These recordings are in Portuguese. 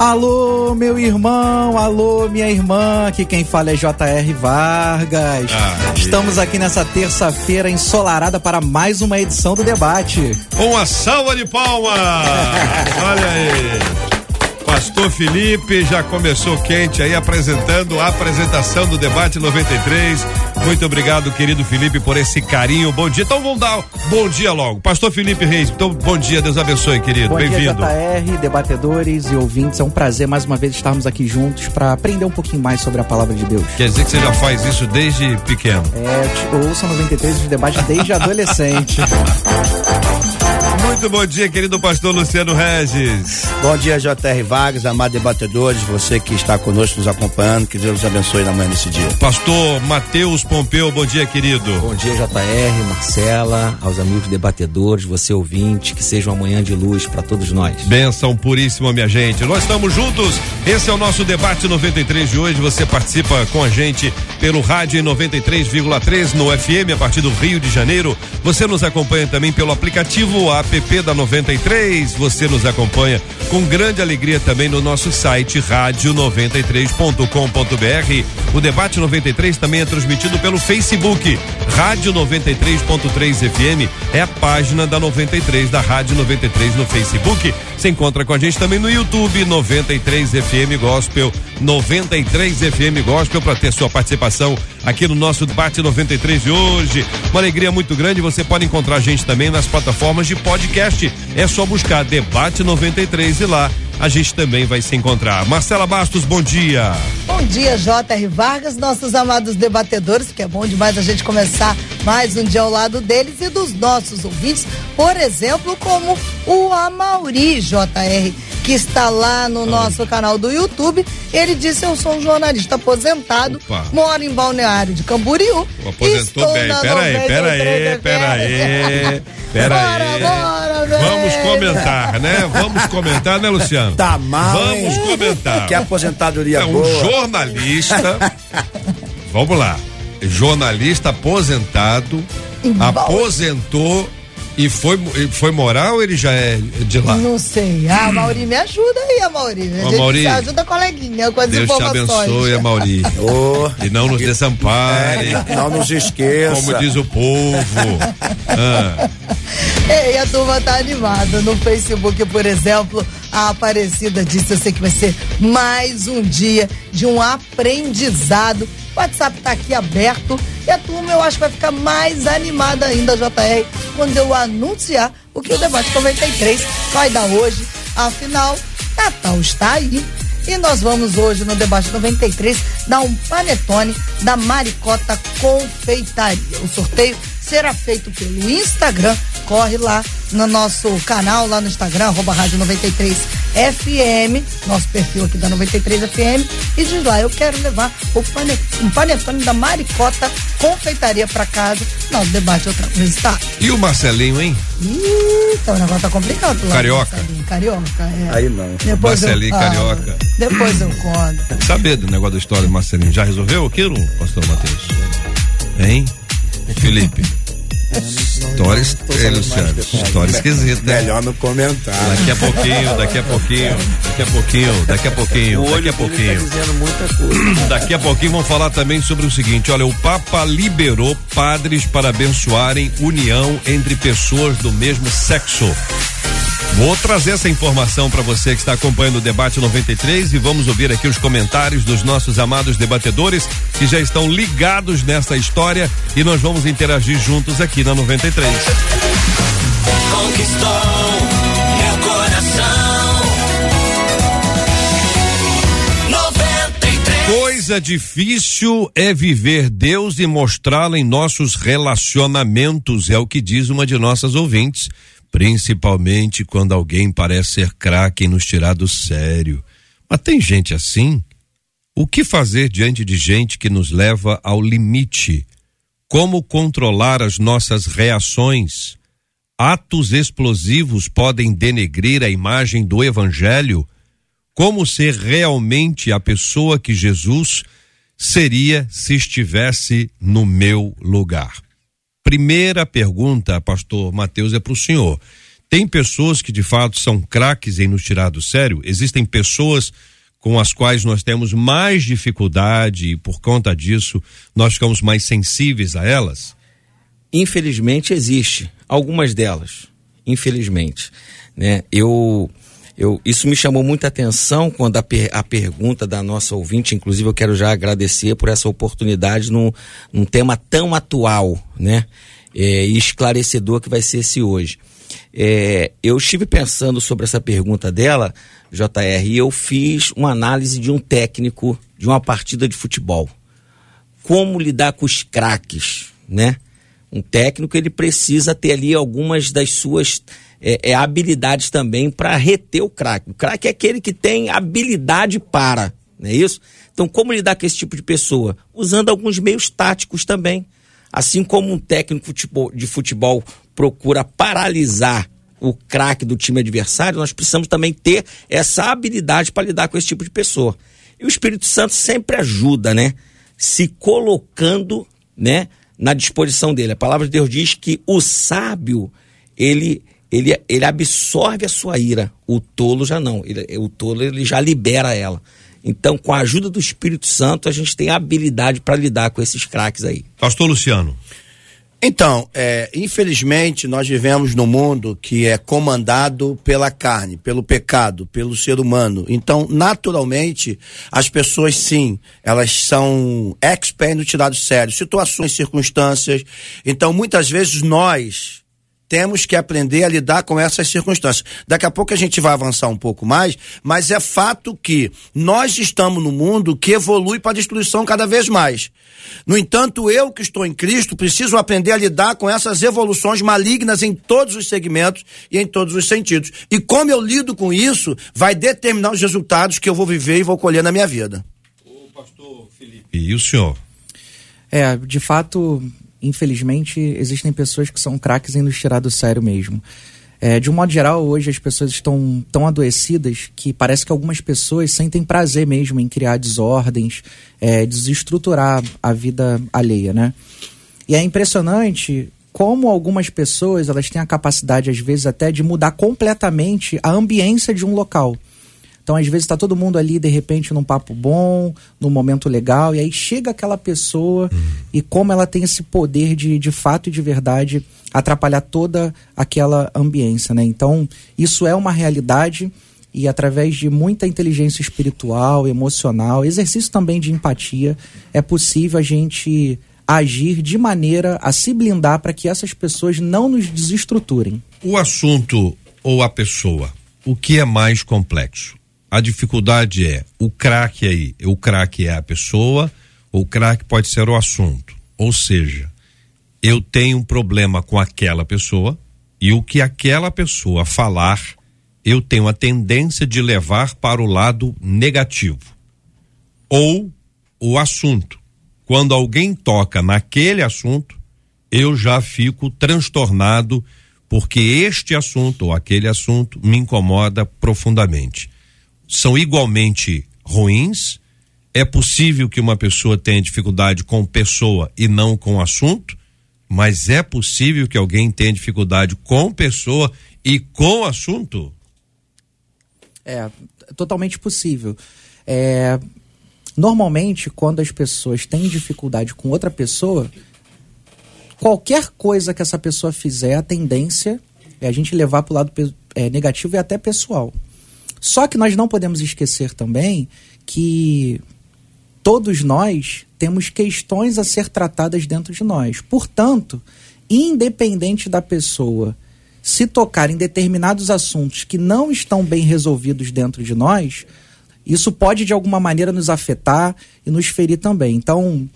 Alô, meu irmão, alô, minha irmã, aqui quem fala é J.R. Vargas. Ah, Estamos aqui nessa terça-feira ensolarada para mais uma edição do debate. Uma salva de palmas! Olha aí. Pastor Felipe já começou quente aí apresentando a apresentação do debate 93. Muito obrigado, querido Felipe, por esse carinho. Bom dia. Então vamos dar bom dia logo. Pastor Felipe Reis, então bom dia, Deus abençoe, querido. Bem-vindo. JR, debatedores e ouvintes, é um prazer mais uma vez estarmos aqui juntos para aprender um pouquinho mais sobre a palavra de Deus. Quer dizer que você já faz isso desde pequeno? É, eu ouço 93 de debate desde adolescente. Muito bom dia, querido pastor Luciano Regis. Bom dia, JR Vargas, amados debatedores, você que está conosco nos acompanhando, que Deus nos abençoe na manhã desse dia. Pastor Matheus Pompeu, bom dia, querido. Bom dia, JR, Marcela, aos amigos debatedores, você ouvinte, que seja uma manhã de luz para todos nós. Benção puríssima, minha gente. Nós estamos juntos, esse é o nosso debate 93 de hoje. Você participa com a gente pelo rádio 93,3 no FM a partir do Rio de Janeiro. Você nos acompanha também pelo aplicativo app app da 93. Você nos acompanha com grande alegria também no nosso site rádio93.com.br. O debate 93 também é transmitido pelo Facebook. Rádio 93.3 FM é a página da 93 da Rádio 93 no Facebook. Você encontra com a gente também no YouTube 93 FM Gospel, 93 FM Gospel para ter sua participação aqui no nosso debate 93 de hoje. Uma alegria muito grande. Você pode encontrar a gente também nas plataformas de podcast. É só buscar Debate 93 e lá a gente também vai se encontrar. Marcela Bastos, bom dia. Bom dia, J.R. Vargas, nossos amados debatedores, que é bom demais a gente começar mais um dia ao lado deles e dos nossos ouvintes, por exemplo, como o Amauri J.R., que está lá no nosso canal do YouTube. Ele disse: Eu sou um jornalista aposentado, Opa. moro em Balneário de Camboriú. Aposentou bem. Peraí, peraí, peraí. Pera bora, aí. Bora, Vamos comentar, né? Vamos comentar, né, Luciano? Tá mal. Vamos hein? comentar. Que aposentadoria é um boa. jornalista. vamos lá. Jornalista aposentado, aposentou e foi, foi morar ou ele já é de lá? Não sei. Ah, Mauri, me ajuda aí, Mauri. A gente ajuda a coleguinha com as Deus informações. Deus te abençoe, Mauri. Oh, e não nos desampare. É, não nos esqueça. Como diz o povo. ah. E a turma tá animada. No Facebook, por exemplo, a Aparecida disse: Eu sei que vai ser mais um dia de um aprendizado. O WhatsApp tá aqui aberto e a turma eu acho que vai ficar mais animada ainda, JR, quando eu anunciar o que o debate 93 vai dar hoje. Afinal, Natal está aí. E nós vamos hoje no debate 93 dar um panetone da Maricota Confeitaria. O sorteio será feito pelo Instagram. Corre lá no nosso canal, lá no Instagram, arroba Rádio 93 FM, nosso perfil aqui da 93 FM. E diz lá, eu quero levar o panetone, um panetone da Maricota Confeitaria para casa. Não, o debate outra vez, tá? E o Marcelinho, hein? Ih, então o negócio tá complicado lá. Carioca. Carioca, é. Aí não. Depois Marcelinho, eu, Carioca. Ah, depois eu conto. Saber do negócio da história do Marcelinho. Já resolveu aquilo, pastor Matheus? Hein? Felipe. História, é, Luciano, história esquisita. Né? Melhor não comentar. Daqui a pouquinho, daqui a pouquinho, daqui a pouquinho, daqui a pouquinho, daqui a pouquinho. Tá daqui a pouquinho vamos falar também sobre o seguinte: olha, o Papa liberou padres para abençoarem união entre pessoas do mesmo sexo. Vou trazer essa informação para você que está acompanhando o debate 93 e vamos ouvir aqui os comentários dos nossos amados debatedores que já estão ligados nessa história e nós vamos interagir juntos aqui na 93. Conquistou meu coração. 93. Coisa difícil é viver Deus e mostrá-lo em nossos relacionamentos, é o que diz uma de nossas ouvintes principalmente quando alguém parece ser craque em nos tirar do sério. Mas tem gente assim? O que fazer diante de gente que nos leva ao limite? como controlar as nossas reações. Atos explosivos podem denegrir a imagem do Evangelho. Como ser realmente a pessoa que Jesus seria se estivesse no meu lugar? Primeira pergunta, pastor Mateus, é para o senhor. Tem pessoas que de fato são craques em nos tirar do sério? Existem pessoas com as quais nós temos mais dificuldade e por conta disso nós ficamos mais sensíveis a elas? Infelizmente existe algumas delas, infelizmente, né? Eu eu, isso me chamou muita atenção quando a, per, a pergunta da nossa ouvinte, inclusive eu quero já agradecer por essa oportunidade num, num tema tão atual, né? É, e esclarecedor que vai ser esse hoje. É, eu estive pensando sobre essa pergunta dela, JR, e eu fiz uma análise de um técnico de uma partida de futebol. Como lidar com os craques, né? Um técnico ele precisa ter ali algumas das suas é, é habilidades também para reter o craque. O craque é aquele que tem habilidade para, não é isso? Então, como lidar com esse tipo de pessoa? Usando alguns meios táticos também. Assim como um técnico de futebol procura paralisar o craque do time adversário, nós precisamos também ter essa habilidade para lidar com esse tipo de pessoa. E o Espírito Santo sempre ajuda, né? Se colocando, né, na disposição dele. A palavra de Deus diz que o sábio, ele ele, ele absorve a sua ira. O tolo já não. Ele, o tolo ele já libera ela. Então, com a ajuda do Espírito Santo, a gente tem a habilidade para lidar com esses craques aí. Pastor Luciano. Então, é, infelizmente, nós vivemos num mundo que é comandado pela carne, pelo pecado, pelo ser humano. Então, naturalmente, as pessoas, sim, elas são expert no tirado sério, situações, circunstâncias. Então, muitas vezes, nós, temos que aprender a lidar com essas circunstâncias. Daqui a pouco a gente vai avançar um pouco mais, mas é fato que nós estamos no mundo que evolui para a destruição cada vez mais. No entanto, eu que estou em Cristo preciso aprender a lidar com essas evoluções malignas em todos os segmentos e em todos os sentidos. E como eu lido com isso, vai determinar os resultados que eu vou viver e vou colher na minha vida. O pastor Felipe. E o senhor? É, de fato, infelizmente, existem pessoas que são craques em nos tirar do sério mesmo. É, de um modo geral, hoje as pessoas estão tão adoecidas que parece que algumas pessoas sentem prazer mesmo em criar desordens, é, desestruturar a vida alheia, né? E é impressionante como algumas pessoas elas têm a capacidade, às vezes, até de mudar completamente a ambiência de um local. Então, às vezes, está todo mundo ali, de repente, num papo bom, num momento legal, e aí chega aquela pessoa uhum. e como ela tem esse poder de, de fato e de verdade atrapalhar toda aquela ambiência, né? Então, isso é uma realidade e através de muita inteligência espiritual, emocional, exercício também de empatia, é possível a gente agir de maneira a se blindar para que essas pessoas não nos desestruturem. O assunto ou a pessoa, o que é mais complexo? A dificuldade é o craque aí, o craque é a pessoa, ou o craque pode ser o assunto. Ou seja, eu tenho um problema com aquela pessoa e o que aquela pessoa falar, eu tenho a tendência de levar para o lado negativo. Ou o assunto. Quando alguém toca naquele assunto, eu já fico transtornado porque este assunto ou aquele assunto me incomoda profundamente são igualmente ruins. É possível que uma pessoa tenha dificuldade com pessoa e não com assunto, mas é possível que alguém tenha dificuldade com pessoa e com assunto? É, totalmente possível. É, normalmente, quando as pessoas têm dificuldade com outra pessoa, qualquer coisa que essa pessoa fizer, a tendência é a gente levar para o lado é, negativo e até pessoal. Só que nós não podemos esquecer também que todos nós temos questões a ser tratadas dentro de nós. Portanto, independente da pessoa se tocar em determinados assuntos que não estão bem resolvidos dentro de nós, isso pode de alguma maneira nos afetar e nos ferir também. Então,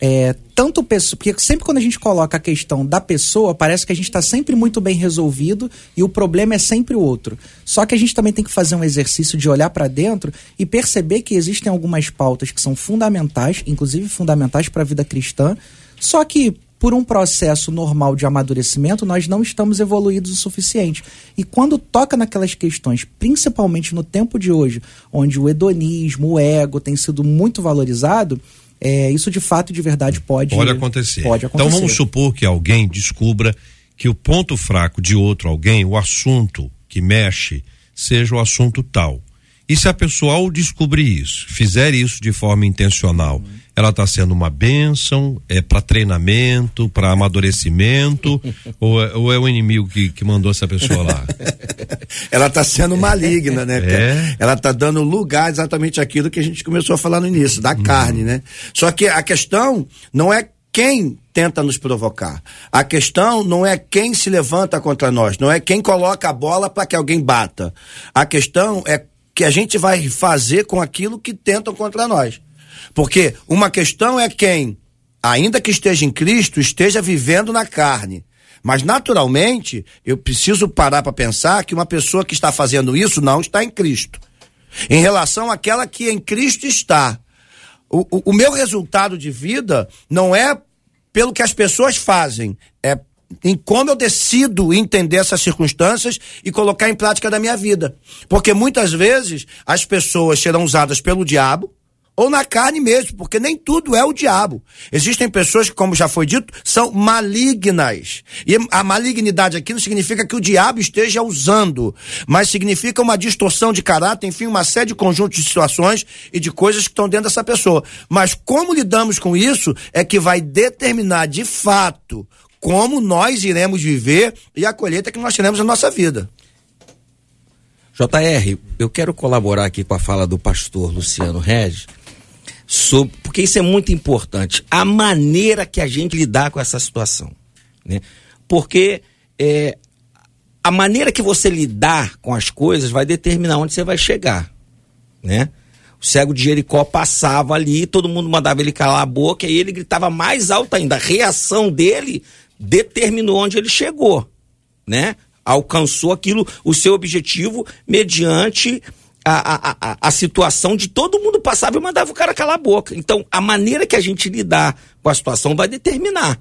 é, tanto pessoa, porque sempre quando a gente coloca a questão da pessoa, parece que a gente está sempre muito bem resolvido e o problema é sempre o outro. Só que a gente também tem que fazer um exercício de olhar para dentro e perceber que existem algumas pautas que são fundamentais, inclusive fundamentais para a vida cristã, só que por um processo normal de amadurecimento, nós não estamos evoluídos o suficiente. E quando toca naquelas questões, principalmente no tempo de hoje, onde o hedonismo, o ego tem sido muito valorizado, é, isso de fato e de verdade pode, pode acontecer. Pode acontecer. Então vamos supor que alguém descubra que o ponto fraco de outro alguém, o assunto que mexe, seja o assunto tal. E se a pessoa, ao descobrir isso, fizer isso de forma intencional, uhum. Ela está sendo uma bênção, é para treinamento, para amadurecimento, ou, é, ou, é, o inimigo que, que mandou essa pessoa lá? ela está sendo maligna, né? É. Ela está dando lugar exatamente aquilo que a gente começou a falar no início, da uhum. carne, né? Só que a questão não é quem tenta nos provocar. A questão não é quem se levanta contra nós, não é quem coloca a bola para que alguém bata. A questão é que a gente vai fazer com aquilo que tentam contra nós. Porque uma questão é quem, ainda que esteja em Cristo, esteja vivendo na carne. Mas naturalmente, eu preciso parar para pensar que uma pessoa que está fazendo isso não está em Cristo. Em relação àquela que em Cristo está. O, o, o meu resultado de vida não é pelo que as pessoas fazem, é em como eu decido entender essas circunstâncias e colocar em prática da minha vida. Porque muitas vezes as pessoas serão usadas pelo diabo ou na carne mesmo, porque nem tudo é o diabo. Existem pessoas que, como já foi dito, são malignas. E a malignidade aqui não significa que o diabo esteja usando, mas significa uma distorção de caráter, enfim, uma série de conjuntos de situações e de coisas que estão dentro dessa pessoa. Mas como lidamos com isso é que vai determinar de fato como nós iremos viver e a colheita que nós teremos na nossa vida. JR, eu quero colaborar aqui com a fala do pastor Luciano Regis, sobre, porque isso é muito importante, a maneira que a gente lidar com essa situação. Né? Porque é, a maneira que você lidar com as coisas vai determinar onde você vai chegar. Né? O cego de Jericó passava ali, todo mundo mandava ele calar a boca, e ele gritava mais alto ainda. A reação dele determinou onde ele chegou, né? Alcançou aquilo, o seu objetivo, mediante a, a, a, situação de todo mundo passava e mandava o cara calar a boca. Então, a maneira que a gente lidar com a situação vai determinar,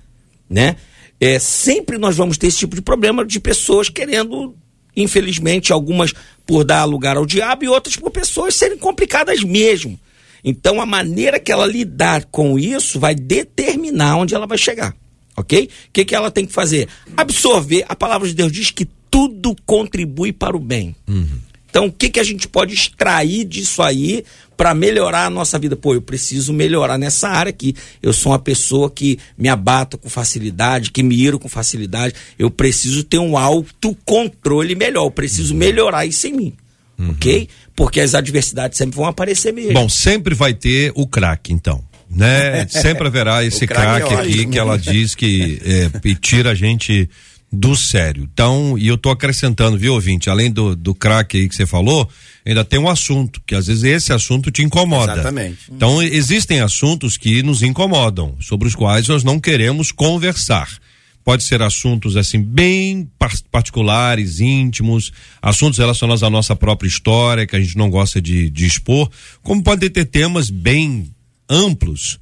né? É, sempre nós vamos ter esse tipo de problema de pessoas querendo, infelizmente, algumas por dar lugar ao diabo e outras por pessoas serem complicadas mesmo. Então, a maneira que ela lidar com isso vai determinar onde ela vai chegar ok? O que, que ela tem que fazer? Absorver. A palavra de Deus diz que tudo contribui para o bem. Uhum. Então, o que, que a gente pode extrair disso aí para melhorar a nossa vida? Pô, eu preciso melhorar nessa área aqui. Eu sou uma pessoa que me abato com facilidade, que me iro com facilidade. Eu preciso ter um autocontrole melhor. Eu preciso uhum. melhorar isso em mim. Uhum. Ok? Porque as adversidades sempre vão aparecer mesmo. Bom, sempre vai ter o craque, então né? Sempre haverá esse craque aqui que ela diz que é, tira a gente do sério. Então, e eu tô acrescentando, viu, ouvinte, além do, do craque aí que você falou, ainda tem um assunto, que às vezes esse assunto te incomoda. Exatamente. Então, existem assuntos que nos incomodam, sobre os quais nós não queremos conversar. Pode ser assuntos assim bem particulares, íntimos, assuntos relacionados à nossa própria história que a gente não gosta de, de expor, como pode ter temas bem amplos,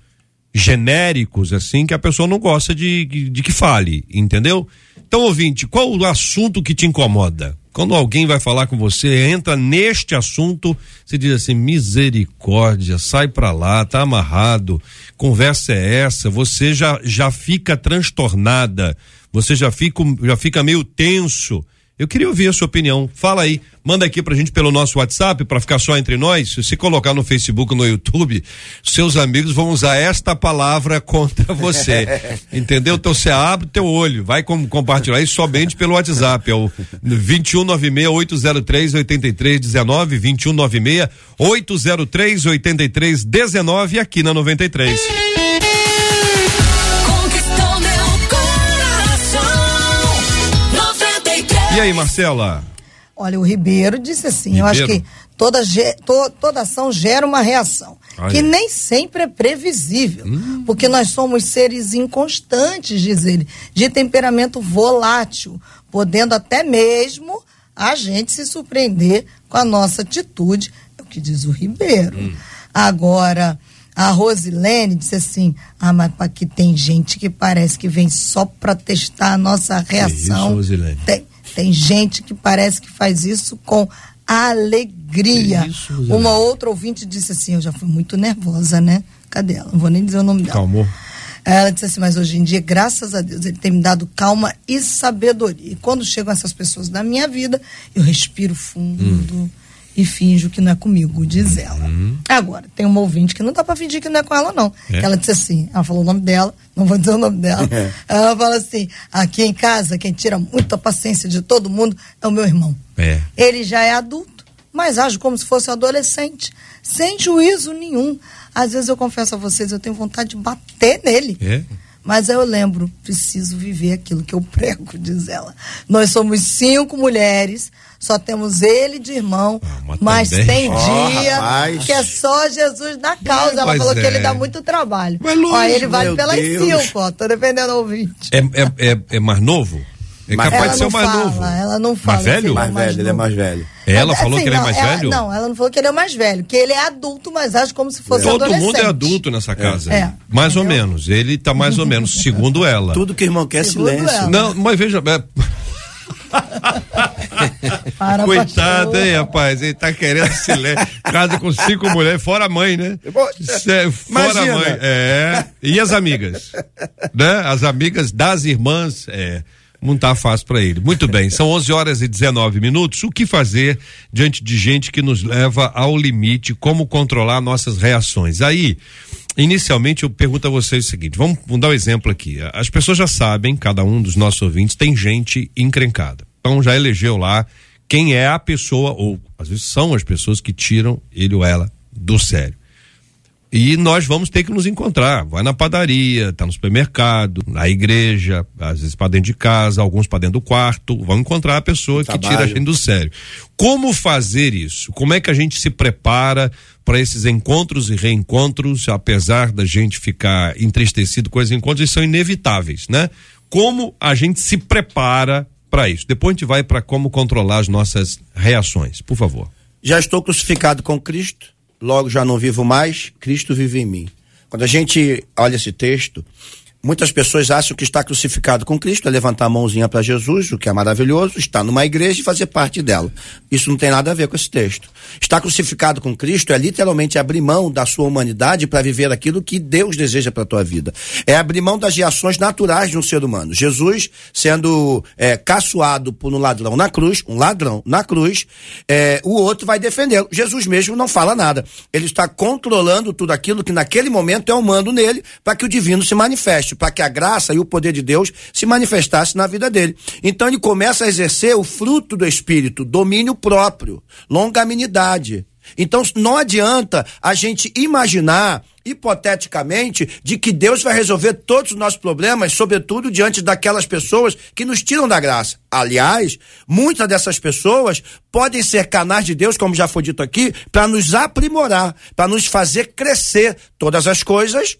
genéricos, assim, que a pessoa não gosta de, de, que fale, entendeu? Então, ouvinte, qual o assunto que te incomoda? Quando alguém vai falar com você, entra neste assunto, você diz assim: misericórdia, sai pra lá, tá amarrado, conversa é essa, você já, já fica transtornada, você já fica, já fica meio tenso. Eu queria ouvir a sua opinião. Fala aí, manda aqui pra gente pelo nosso WhatsApp para ficar só entre nós. Se colocar no Facebook, no YouTube, seus amigos vão usar esta palavra contra você. Entendeu? Então você abre teu olho, vai com, compartilhar isso somente pelo WhatsApp. É o 2196 803 8319 2196 803 8319 aqui na 93. E aí, Marcela? Olha, o Ribeiro disse assim: Ribeiro? eu acho que toda, to, toda ação gera uma reação, que nem sempre é previsível, hum. porque nós somos seres inconstantes, diz ele, de temperamento volátil, podendo até mesmo a gente se surpreender com a nossa atitude, é o que diz o Ribeiro. Hum. Agora, A Rosilene disse assim: Ah, mas aqui tem gente que parece que vem só para testar a nossa reação. isso, Rosilene? Tem, tem gente que parece que faz isso com alegria. Isso? Uma outra ouvinte disse assim: Eu já fui muito nervosa, né? Cadê ela? Não vou nem dizer o nome dela. Calmou. Ela disse assim, mas hoje em dia, graças a Deus, ele tem me dado calma e sabedoria. E quando chegam essas pessoas na minha vida, eu respiro fundo e finjo que não é comigo, diz ela. Agora, tem uma ouvinte que não dá pra fingir que não é com ela, não. É? Ela disse assim, ela falou o nome dela, não vou dizer o nome dela. Ela fala assim, aqui em casa, quem tira muita paciência de todo mundo é o meu irmão. É. Ele já é adulto, mas age como se fosse um adolescente, sem juízo nenhum. Às vezes eu confesso a vocês, eu tenho vontade de bater nele. É? Mas eu lembro, preciso viver aquilo que eu prego, diz ela. Nós somos cinco mulheres, só temos ele de irmão, Ah, mas mas tem dia rapaz. que é só Jesus na causa. ela Mas falou que é. ele dá muito trabalho. Mas lógico, ó, ele vale pelas Deus. cinco, ó, tô defendendo o ouvinte. É, é, é, é mais novo? É Mas- capaz ela de ser não o mais fala, novo. ela não fala. Mais velho? se Mais velho, ele é mais velho. Ela Mas, falou assim, que ele é mais ela- velho? Não, ela não falou que ele é mais velho, que ele é adulto, mas age como se fosse Todo adolescente. mundo é adulto nessa casa. É. Mais ou Entendeu? menos. Ele tá mais ou menos, segundo ela. Tudo que o irmão quer é Segundo silêncio. ela. Não, mas veja. é, Para, Coitado, pastor. hein, rapaz? Ele tá querendo silêncio. Casa com cinco mulheres, fora a mãe, né? Cê- Fora Imagina. a mãe. É. E as amigas? né? As amigas das irmãs, é. Não tá fácil para ele. Muito bem, são 11 horas e 19 minutos. O que fazer diante de gente que nos leva ao limite? Como controlar nossas reações? Aí, inicialmente, eu pergunto a vocês o seguinte: vamos, vamos dar um exemplo aqui. As pessoas já sabem, cada um dos nossos ouvintes, tem gente encrencada. Então já elegeu lá quem é a pessoa, ou às vezes são as pessoas que tiram ele ou ela do sério. E nós vamos ter que nos encontrar. Vai na padaria, tá no supermercado, na igreja, às vezes para dentro de casa, alguns para dentro do quarto. Vão encontrar a pessoa que tira a gente do sério. Como fazer isso? Como é que a gente se prepara para esses encontros e reencontros, apesar da gente ficar entristecido com esses encontros, eles são inevitáveis, né? Como a gente se prepara para isso? Depois a gente vai para como controlar as nossas reações. Por favor. Já estou crucificado com Cristo, logo já não vivo mais, Cristo vive em mim. Quando a gente olha esse texto, muitas pessoas acham que está crucificado com Cristo é levantar a mãozinha para Jesus, o que é maravilhoso, estar numa igreja e fazer parte dela. Isso não tem nada a ver com esse texto. Estar crucificado com Cristo é literalmente abrir mão da sua humanidade para viver aquilo que Deus deseja para a tua vida. É abrir mão das reações naturais de um ser humano. Jesus sendo é, caçoado por um ladrão na cruz, um ladrão na cruz, é, o outro vai defendê-lo. Jesus mesmo não fala nada. Ele está controlando tudo aquilo que naquele momento é humano nele para que o divino se manifeste, para que a graça e o poder de Deus se manifestasse na vida dele. Então ele começa a exercer o fruto do espírito, domínio próprio, longanimidade. Então não adianta a gente imaginar hipoteticamente de que Deus vai resolver todos os nossos problemas, sobretudo diante daquelas pessoas que nos tiram da graça. Aliás, muitas dessas pessoas podem ser canais de Deus, como já foi dito aqui, para nos aprimorar, para nos fazer crescer. Todas as coisas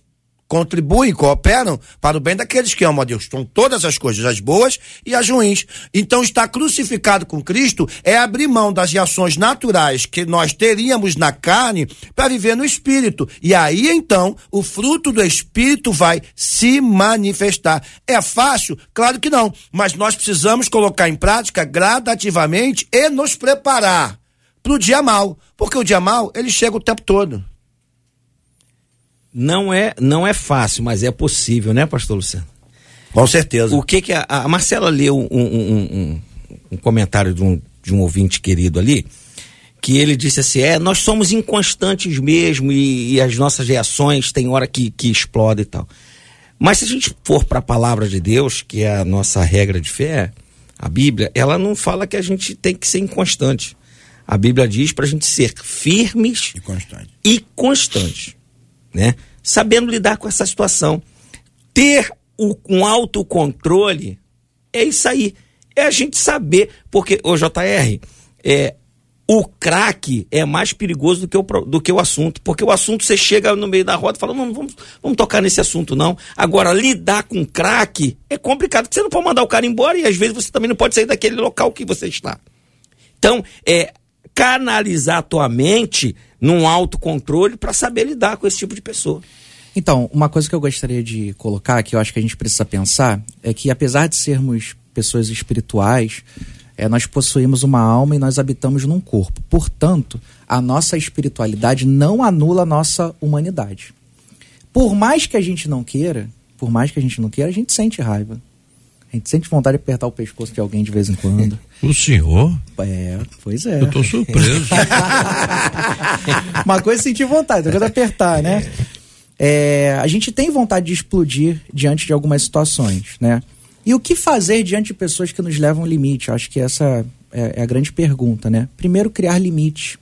contribuem, cooperam para o bem daqueles que amam a Deus. São todas as coisas, as boas e as ruins. Então, estar crucificado com Cristo é abrir mão das reações naturais que nós teríamos na carne para viver no Espírito. E aí, então, o fruto do Espírito vai se manifestar. É fácil? Claro que não. Mas nós precisamos colocar em prática gradativamente e nos preparar para o dia mal. Porque o dia mal, ele chega o tempo todo. Não é, não é fácil, mas é possível, né, pastor Luciano? Com certeza. O que que a, a Marcela leu um, um- um- um- comentário de um, de um ouvinte querido ali, que ele disse assim, é, nós somos inconstantes mesmo e, e as nossas reações tem hora que, que explodem e tal. Mas se a gente for para a palavra de Deus, que é a nossa regra de fé, a Bíblia, ela não fala que a gente tem que ser inconstante. A Bíblia diz para a gente ser firmes E constante. e constante, né? Sabendo lidar com essa situação. Ter o, um autocontrole é isso aí. É a gente saber, porque o JR, é, o craque é mais perigoso do que, o, do que o assunto, porque o assunto você chega no meio da roda e fala, não, não vamos, vamos tocar nesse assunto não. Agora, lidar com craque é complicado, porque você não pode mandar o cara embora e às vezes você também não pode sair daquele local que você está. Então, é, canalizar a tua mente num autocontrole para saber lidar com esse tipo de pessoa. Então, uma coisa que eu gostaria de colocar, que eu acho que a gente precisa pensar, é que apesar de sermos pessoas espirituais, é, nós possuímos uma alma e nós habitamos num corpo. Portanto, a nossa espiritualidade não anula a nossa humanidade. Por mais que a gente não queira, por mais que a gente não queira, a gente sente raiva. A gente sente vontade de apertar o pescoço de alguém de vez em quando. O senhor? É, pois é. Eu tô surpreso. Uma coisa é sentir vontade, outra coisa é apertar, né? É, a gente tem vontade de explodir diante de algumas situações, né? E o que fazer diante de pessoas que nos levam ao limite? Eu acho que essa é, é a grande pergunta, né? Primeiro, criar limite.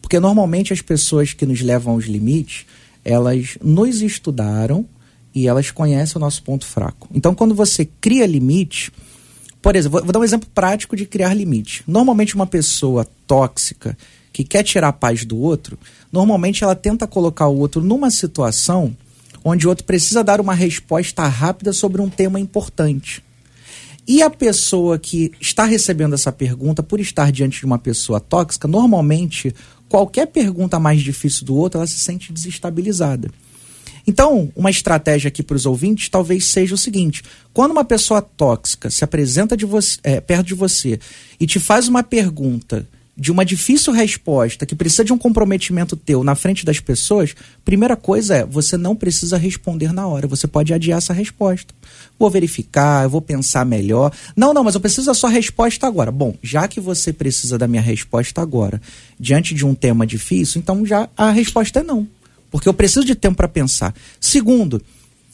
Porque normalmente as pessoas que nos levam aos limites, elas nos estudaram e elas conhecem o nosso ponto fraco. Então, quando você cria limite, por exemplo, vou, vou dar um exemplo prático de criar limite. Normalmente, uma pessoa tóxica que quer tirar a paz do outro, normalmente ela tenta colocar o outro numa situação onde o outro precisa dar uma resposta rápida sobre um tema importante. E a pessoa que está recebendo essa pergunta, por estar diante de uma pessoa tóxica, normalmente, qualquer pergunta mais difícil do outro, ela se sente desestabilizada. Então, uma estratégia aqui para os ouvintes talvez seja o seguinte: quando uma pessoa tóxica se apresenta de você, é, perto de você e te faz uma pergunta de uma difícil resposta que precisa de um comprometimento teu na frente das pessoas, primeira coisa é você não precisa responder na hora, você pode adiar essa resposta. Vou verificar, vou pensar melhor. Não, não, mas eu preciso da sua resposta agora. Bom, já que você precisa da minha resposta agora, diante de um tema difícil, então já a resposta é não porque eu preciso de tempo para pensar. Segundo,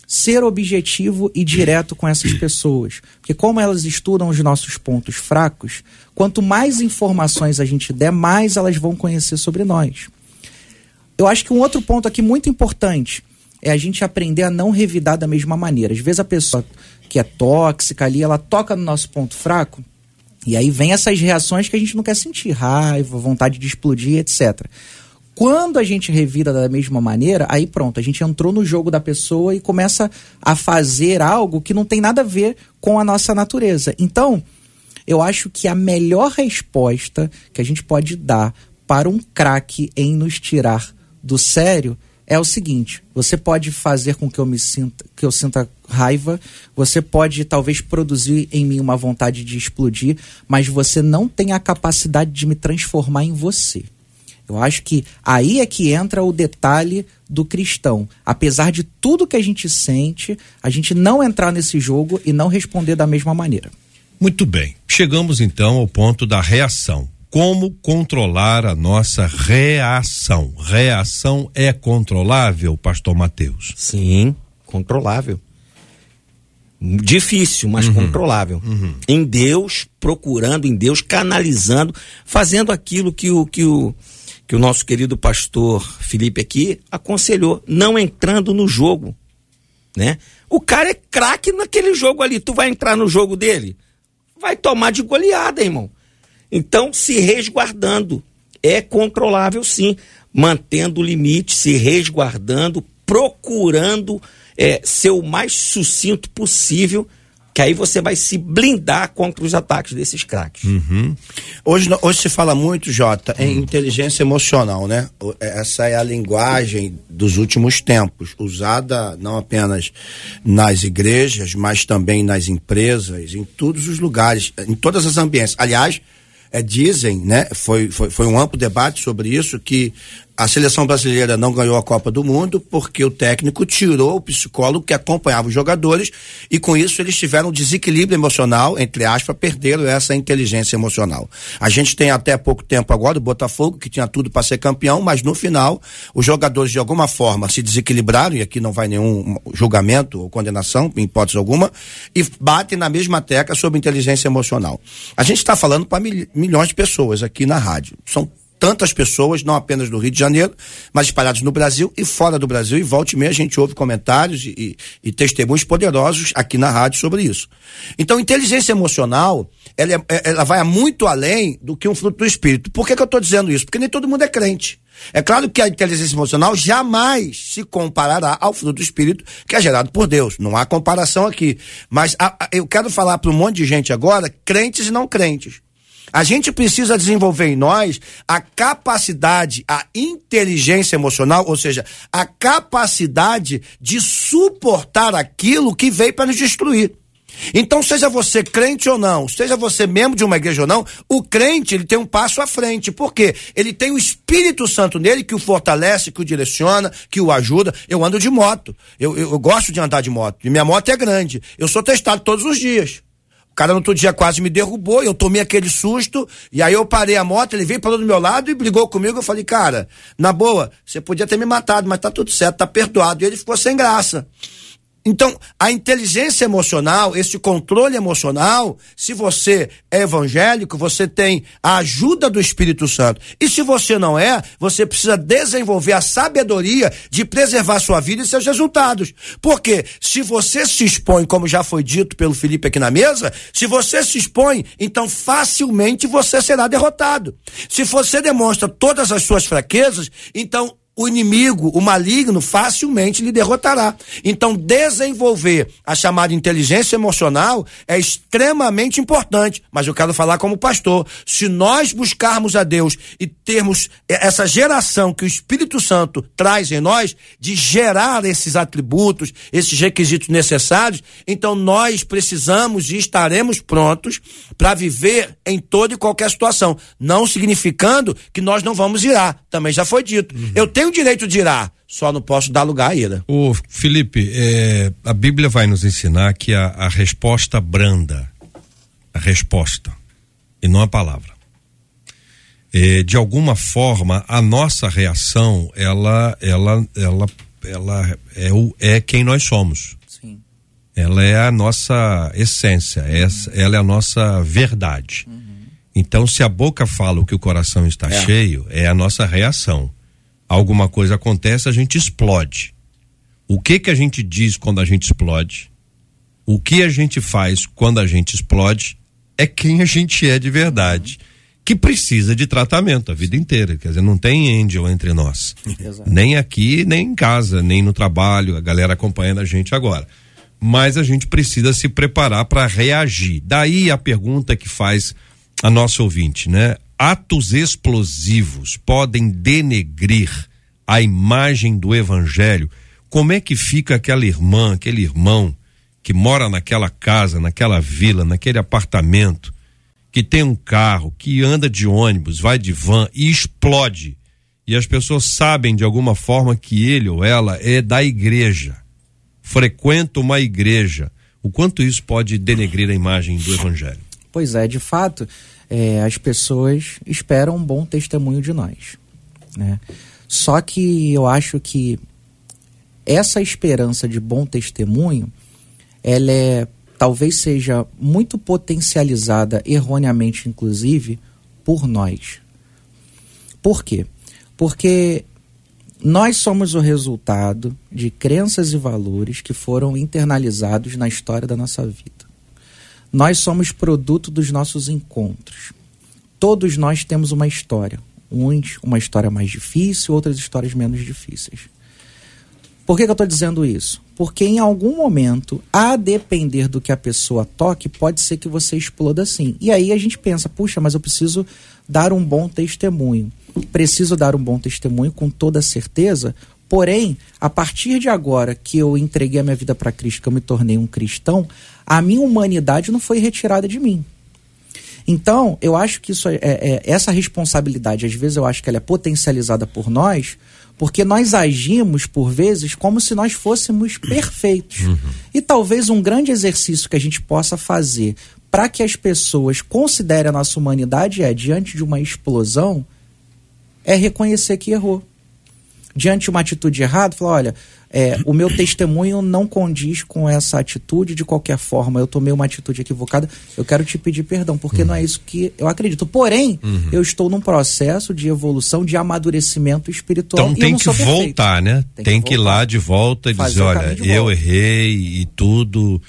ser objetivo e direto com essas pessoas. Porque como elas estudam os nossos pontos fracos, quanto mais informações a gente der, mais elas vão conhecer sobre nós. Eu acho que um outro ponto aqui muito importante é a gente aprender a não revidar da mesma maneira. Às vezes a pessoa que é tóxica ali, ela toca no nosso ponto fraco, e aí vem essas reações que a gente não quer sentir, raiva, vontade de explodir, etc. Quando a gente revira da mesma maneira, aí pronto, a gente entrou no jogo da pessoa e começa a fazer algo que não tem nada a ver com a nossa natureza. Então, eu acho que a melhor resposta que a gente pode dar para um craque em nos tirar do sério é o seguinte: você pode fazer com que eu me sinta, que eu sinta raiva, você pode talvez produzir em mim uma vontade de explodir, mas você não tem a capacidade de me transformar em você. Eu acho que aí é que entra o detalhe do cristão. Apesar de tudo que a gente sente, a gente não entrar nesse jogo e não responder da mesma maneira. Muito bem. Chegamos então ao ponto da reação. Como controlar a nossa reação? Reação é controlável, pastor Mateus? Sim, controlável. Difícil, mas uhum. controlável. Uhum. Em Deus, procurando em Deus, canalizando, fazendo aquilo que o que o que o nosso querido pastor Felipe aqui aconselhou, não entrando no jogo, né? O cara é craque naquele jogo ali, tu vai entrar no jogo dele, vai tomar de goleada, irmão. Então, se resguardando, é controlável sim, mantendo o limite, se resguardando, procurando é, ser o mais sucinto possível que aí você vai se blindar contra os ataques desses craques. Uhum. Hoje, hoje se fala muito, Jota, em uhum. inteligência emocional, né? Essa é a linguagem dos últimos tempos, usada não apenas nas igrejas, mas também nas empresas, em todos os lugares, em todas as ambientes. Aliás, é, dizem, né? Foi, foi, foi um amplo debate sobre isso, que a seleção brasileira não ganhou a Copa do Mundo porque o técnico tirou o psicólogo que acompanhava os jogadores e com isso eles tiveram um desequilíbrio emocional, entre aspas, perderam essa inteligência emocional. A gente tem até pouco tempo agora o Botafogo que tinha tudo para ser campeão, mas no final os jogadores de alguma forma se desequilibraram e aqui não vai nenhum julgamento ou condenação, em hipótese alguma, e batem na mesma tecla sobre inteligência emocional. A gente está falando para mil, milhões de pessoas aqui na rádio. São tantas pessoas, não apenas no Rio de Janeiro, mas espalhados no Brasil e fora do Brasil. E volta e meia a gente ouve comentários e, e, e testemunhos poderosos aqui na rádio sobre isso. Então, inteligência emocional, ela, é, é ela vai muito além do que um fruto do espírito. Por que, que eu estou dizendo isso? Porque nem todo mundo é crente. É claro que a inteligência emocional jamais se comparará ao fruto do espírito que é gerado por Deus. Não há comparação aqui. Mas a, a, eu quero falar para um monte de gente agora, crentes e não crentes. A gente precisa desenvolver em nós a capacidade, a inteligência emocional, ou seja, a capacidade de suportar aquilo que veio para nos destruir. Então, seja você crente ou não, seja você membro de uma igreja ou não, o crente ele tem um passo à frente. Por quê? Ele tem o Espírito Santo nele que o fortalece, que o direciona, que o ajuda. Eu ando de moto. Eu, eu, eu gosto de andar de moto. E minha moto é grande. Eu sou testado todos os dias. Cara no outro dia quase me derrubou, eu tomei aquele susto, e aí eu parei a moto, ele veio parou do meu lado e brigou comigo. Eu falei, cara, na boa, você podia ter me matado, mas tá tudo certo, tá perdoado. E ele ficou sem graça. Então, a inteligência emocional, esse controle emocional, se você é evangélico, você tem a ajuda do Espírito Santo. E se você não é, você precisa desenvolver a sabedoria de preservar sua vida e seus resultados. Porque se você se expõe, como já foi dito pelo Felipe aqui na mesa, se você se expõe, então facilmente você será derrotado. Se você demonstra todas as suas fraquezas, então o inimigo, o maligno, facilmente lhe derrotará. Então, desenvolver a chamada inteligência emocional é extremamente importante. Mas eu quero falar como pastor: se nós buscarmos a Deus e termos essa geração que o Espírito Santo traz em nós, de gerar esses atributos, esses requisitos necessários, então nós precisamos e estaremos prontos para viver em toda e qualquer situação. Não significando que nós não vamos irar. Também já foi dito. Uhum. Eu tenho o direito de irar, só não posso dar lugar à ira. Ô, Felipe, é, a Bíblia vai nos ensinar que a, a resposta branda, a resposta, e não a palavra. É, de alguma forma, a nossa reação, ela, ela, ela, ela é, o, é quem nós somos. Sim. Ela é a nossa essência, uhum. ela é a nossa verdade. Uhum. Então, se a boca fala o que o coração está é. cheio, é a nossa reação alguma coisa acontece, a gente explode. O que que a gente diz quando a gente explode? O que a gente faz quando a gente explode é quem a gente é de verdade, que precisa de tratamento a vida inteira. Quer dizer, não tem angel entre nós. Exato. Nem aqui, nem em casa, nem no trabalho, a galera acompanhando a gente agora. Mas a gente precisa se preparar para reagir. Daí a pergunta que faz a nossa ouvinte, né? Atos explosivos podem denegrir a imagem do evangelho, como é que fica aquela irmã, aquele irmão que mora naquela casa, naquela vila, naquele apartamento, que tem um carro, que anda de ônibus, vai de van e explode. E as pessoas sabem de alguma forma que ele ou ela é da igreja, frequenta uma igreja. O quanto isso pode denegrir a imagem do evangelho? Pois é, de fato, é, as pessoas esperam um bom testemunho de nós. Né? Só que eu acho que essa esperança de bom testemunho, ela é talvez seja muito potencializada erroneamente, inclusive, por nós. Por quê? Porque nós somos o resultado de crenças e valores que foram internalizados na história da nossa vida. Nós somos produto dos nossos encontros. Todos nós temos uma história. Uns, uma história mais difícil, outras histórias menos difíceis. Por que, que eu estou dizendo isso? Porque em algum momento, a depender do que a pessoa toque, pode ser que você exploda assim. E aí a gente pensa, puxa, mas eu preciso dar um bom testemunho. Preciso dar um bom testemunho com toda certeza, Porém, a partir de agora que eu entreguei a minha vida para Cristo, que eu me tornei um cristão, a minha humanidade não foi retirada de mim. Então, eu acho que isso é, é, essa responsabilidade, às vezes eu acho que ela é potencializada por nós, porque nós agimos, por vezes, como se nós fôssemos perfeitos. Uhum. E talvez um grande exercício que a gente possa fazer para que as pessoas considerem a nossa humanidade é, diante de uma explosão, é reconhecer que errou diante de uma atitude errada, falar, olha, é, o meu testemunho não condiz com essa atitude de qualquer forma, eu tomei uma atitude equivocada, eu quero te pedir perdão, porque uhum. não é isso que eu acredito. Porém, uhum. eu estou num processo de evolução, de amadurecimento espiritual. Então tem que voltar, né? Tem, tem que, que, ir lá de volta e dizer, olha, eu errei e tudo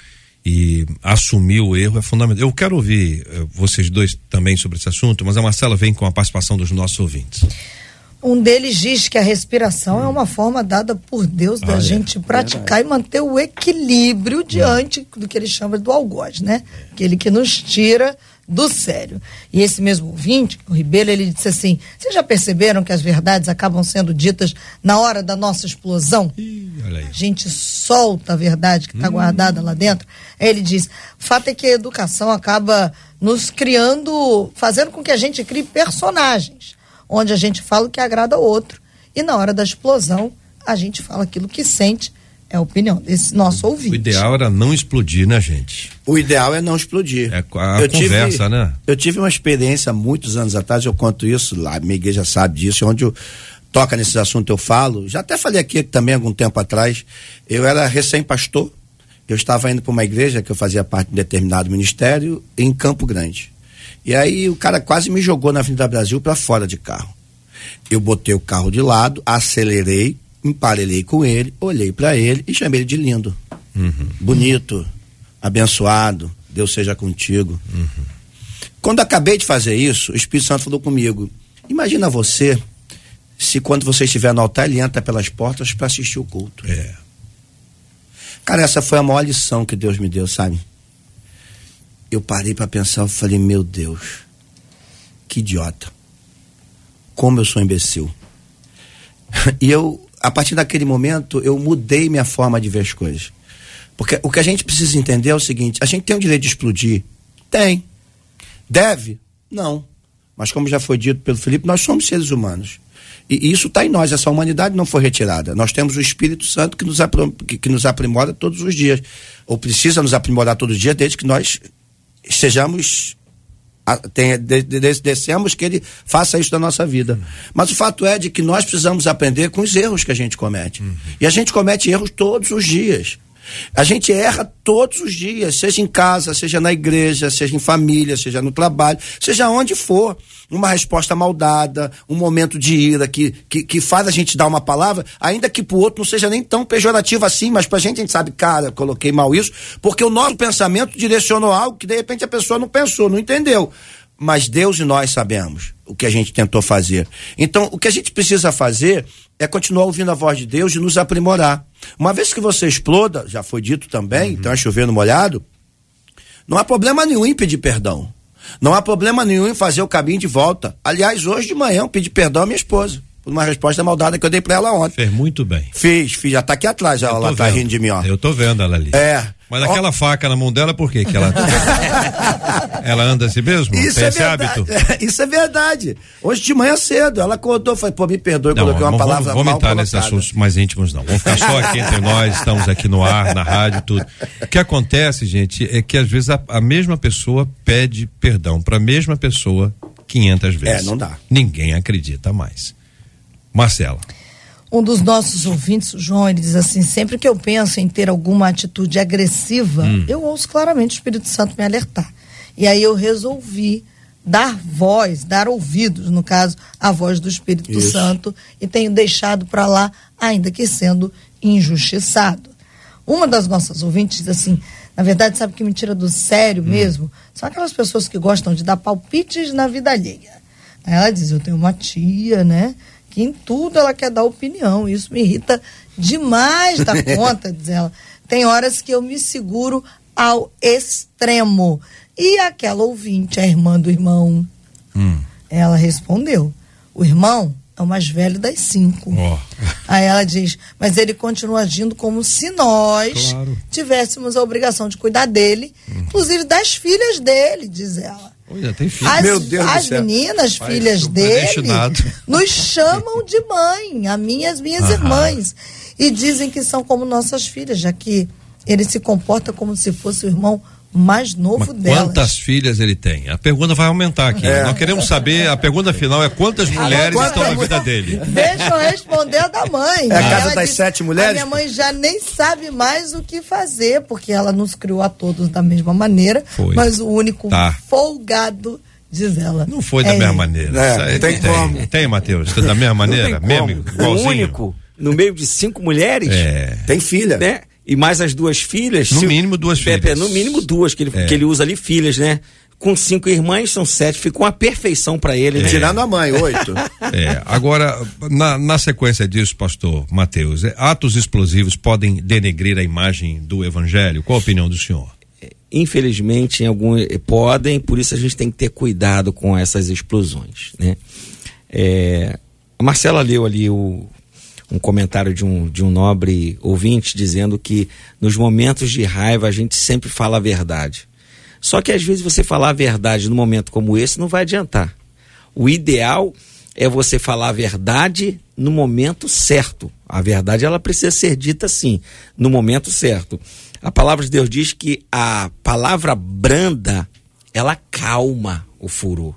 e assumir o erro é fundamental. Eu quero ouvir uh, vocês dois também sobre esse assunto, mas a Marcela vem com a participação dos nossos ouvintes. Um deles diz que a respiração hum. é uma forma dada por Deus da ah, gente é. praticar e manter o equilíbrio diante hum. do que ele chama do algoz, né? Aquele que nos tira do sério. E esse mesmo ouvinte, o Ribeiro, ele disse assim: vocês já perceberam que as verdades acabam sendo ditas na hora da nossa explosão? Ih, a gente solta a verdade que está hum. guardada lá dentro. Aí ele diz: o fato é que a educação acaba nos criando, fazendo com que a gente crie personagens, onde a gente fala o que agrada ao outro. E na hora da explosão, a gente fala aquilo que sente é a opinião desse nosso ouvinte. O ideal era não explodir, né, gente? O ideal é não explodir. É a eu conversa, tive, né? Eu tive uma experiência muitos anos atrás, eu conto isso lá, minha igreja sabe disso, onde eu toca nesses assuntos eu falo. Já até falei aqui também algum tempo atrás. Eu era recém-pastor, eu estava indo para uma igreja que eu fazia parte de um determinado ministério em Campo Grande. E aí o cara quase me jogou na Avenida Brasil para fora de carro. Eu botei o carro de lado, acelerei, emparelhei com ele, olhei para ele e chamei ele de lindo, uhum. bonito, abençoado, Deus seja contigo. Uhum. Quando acabei de fazer isso, o Espírito Santo falou comigo: Imagina você se quando você estiver no altar, ele entra pelas portas para assistir o culto. É. Cara, essa foi a maior lição que Deus me deu, sabe? Eu parei para pensar, eu falei: Meu Deus, que idiota. Como eu sou imbecil. e eu a partir daquele momento, eu mudei minha forma de ver as coisas. Porque o que a gente precisa entender é o seguinte: a gente tem o direito de explodir? Tem. Deve? Não. Mas, como já foi dito pelo Felipe, nós somos seres humanos. E isso está em nós, essa humanidade não foi retirada. Nós temos o Espírito Santo que nos, que, que nos aprimora todos os dias. Ou precisa nos aprimorar todos os dias, desde que nós sejamos tem, de, de, descemos que ele faça isso da nossa vida. Uhum. Mas o fato é de que nós precisamos aprender com os erros que a gente comete. Uhum. E a gente comete erros todos os dias. A gente erra todos os dias, seja em casa, seja na igreja, seja em família, seja no trabalho, seja onde for. Uma resposta maldada, um momento de ira que, que, que faz a gente dar uma palavra, ainda que pro outro não seja nem tão pejorativo assim, mas pra gente a gente sabe, cara, coloquei mal isso, porque o nosso pensamento direcionou algo que de repente a pessoa não pensou, não entendeu mas Deus e nós sabemos o que a gente tentou fazer. Então, o que a gente precisa fazer é continuar ouvindo a voz de Deus e nos aprimorar. Uma vez que você exploda, já foi dito também, uhum. então é chover no molhado, não há problema nenhum em pedir perdão. Não há problema nenhum em fazer o caminho de volta. Aliás, hoje de manhã eu pedi perdão à minha esposa por uma resposta maldada que eu dei para ela ontem. Fez muito bem. Fiz, fiz, já tá aqui atrás, ela, ela tá rindo de mim, ó. Eu tô vendo ela ali. É. Mas aquela oh. faca na mão dela, por quê? que ela ela anda assim mesmo? Isso Tem é esse verdade. hábito? Isso é verdade. Hoje de manhã cedo, ela acordou, foi, pô, me perdoe, não, coloquei uma vamos, palavra vamos mal entrar nesses assuntos mais íntimos não. Vamos ficar só aqui entre nós, estamos aqui no ar, na rádio, tudo. O que acontece, gente, é que às vezes a, a mesma pessoa pede perdão para a mesma pessoa 500 vezes. É, não dá. Ninguém acredita mais. Marcela. Um dos nossos ouvintes, o João, ele diz assim: sempre que eu penso em ter alguma atitude agressiva, hum. eu ouço claramente o Espírito Santo me alertar. E aí eu resolvi dar voz, dar ouvidos, no caso, a voz do Espírito Isso. Santo, e tenho deixado para lá, ainda que sendo injustiçado. Uma das nossas ouvintes diz assim: na verdade, sabe que me tira do sério hum. mesmo? São aquelas pessoas que gostam de dar palpites na vida alheia. Ela diz: eu tenho uma tia, né? Que em tudo ela quer dar opinião. Isso me irrita demais da conta, diz ela. Tem horas que eu me seguro ao extremo. E aquela ouvinte, a irmã do irmão, hum. ela respondeu: o irmão é o mais velho das cinco. Oh. Aí ela diz: mas ele continua agindo como se nós claro. tivéssemos a obrigação de cuidar dele, hum. inclusive das filhas dele, diz ela. Olha, tem filho. As, Meu Deus as meninas, Pai, filhas dele, nos chamam de mãe, a minha as minhas Aham. irmãs. E dizem que são como nossas filhas, já que ele se comporta como se fosse o irmão mais novo Mas delas. Quantas filhas ele tem? A pergunta vai aumentar aqui. É. Nós queremos saber, a pergunta final é quantas mulheres Agora, estão na vida dele. Deixa eu responder a da mãe. É a casa das sete mulheres? A minha mãe já nem sabe mais o que fazer, porque ela nos criou a todos da mesma maneira, Foi. mas o único tá. folgado diz ela. Não foi da é mesma maneira. É, tem, tem como. Tem, Matheus? Da mesma maneira? Mesmo, igualzinho? O único, no meio de cinco mulheres, é. tem filha. Né? E mais as duas filhas. No mínimo duas filhas. É, no mínimo duas, que ele, é. que ele usa ali filhas, né? Com cinco irmãs, são sete. Ficou uma perfeição para ele, né? Tirando a mãe, oito. É. Agora, na, na sequência disso, pastor Mateus, é, atos explosivos podem denegrir a imagem do evangelho? Qual a opinião do senhor? infelizmente, em algum podem, por isso a gente tem que ter cuidado com essas explosões, né? É, a Marcela leu ali o, um comentário de um, de um nobre ouvinte dizendo que nos momentos de raiva a gente sempre fala a verdade. Só que às vezes você falar a verdade num momento como esse não vai adiantar. O ideal é você falar a verdade no momento certo. A verdade ela precisa ser dita sim, no momento certo. A palavra de Deus diz que a palavra branda ela calma o furor.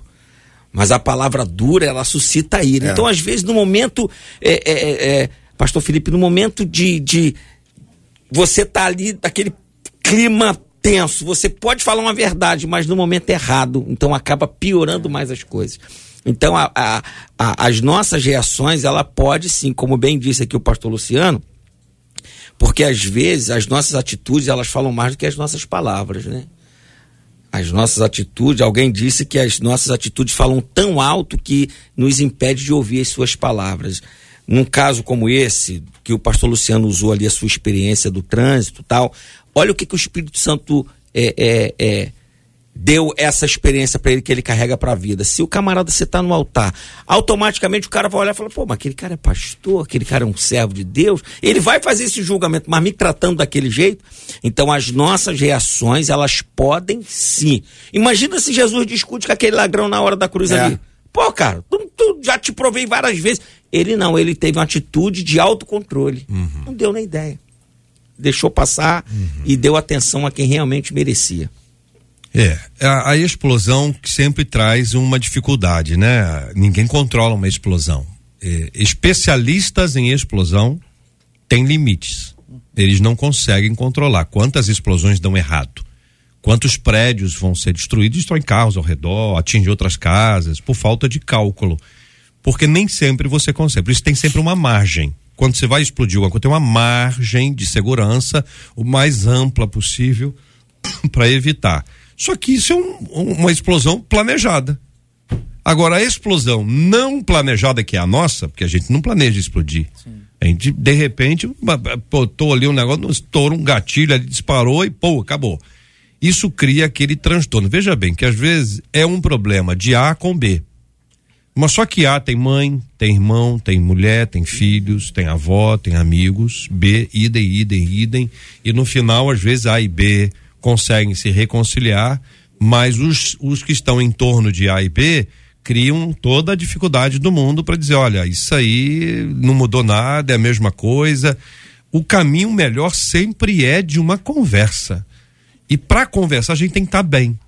Mas a palavra dura, ela suscita ira. É. Então, às vezes, no momento, é, é, é, é Pastor Felipe, no momento de, de você tá ali, aquele clima tenso, você pode falar uma verdade, mas no momento errado. Então, acaba piorando mais as coisas. Então, a, a, a, as nossas reações, ela pode sim, como bem disse aqui o pastor Luciano, porque às vezes as nossas atitudes, elas falam mais do que as nossas palavras, né? As nossas atitudes, alguém disse que as nossas atitudes falam tão alto que nos impede de ouvir as suas palavras. Num caso como esse, que o pastor Luciano usou ali a sua experiência do trânsito tal, olha o que, que o Espírito Santo é, é, é deu essa experiência para ele que ele carrega para a vida. Se o camarada você tá no altar, automaticamente o cara vai olhar e falar: "Pô, mas aquele cara é pastor, aquele cara é um servo de Deus". Ele vai fazer esse julgamento, mas me tratando daquele jeito. Então as nossas reações, elas podem sim. Imagina se Jesus discute com aquele ladrão na hora da cruz é. ali. Pô, cara, tu, tu, já te provei várias vezes. Ele não, ele teve uma atitude de autocontrole. Uhum. Não deu nem ideia. Deixou passar uhum. e deu atenção a quem realmente merecia. É, a, a, explosão sempre traz uma dificuldade, né? Ninguém controla uma explosão. É, especialistas em explosão têm limites. Eles não conseguem controlar quantas explosões dão errado. Quantos prédios vão ser destruídos, estão em carros ao redor, atingem outras casas, por falta de cálculo. Porque nem sempre você consegue. Por isso tem sempre uma margem. Quando você vai explodir uma coisa, tem uma margem de segurança o mais ampla possível para evitar. Só que isso é um, uma explosão planejada. Agora, a explosão não planejada, que é a nossa, porque a gente não planeja explodir. Sim. A gente, de repente, botou ali um negócio, estourou um gatilho, ali disparou e pô, acabou. Isso cria aquele transtorno. Veja bem que às vezes é um problema de A com B. Mas só que A tem mãe, tem irmão, tem mulher, tem filhos, tem avó, tem amigos. B, idem, idem, idem. E no final, às vezes, A e B conseguem se reconciliar, mas os, os que estão em torno de A e B criam toda a dificuldade do mundo para dizer, olha, isso aí não mudou nada, é a mesma coisa. O caminho melhor sempre é de uma conversa. E para conversar a gente tem que estar tá bem.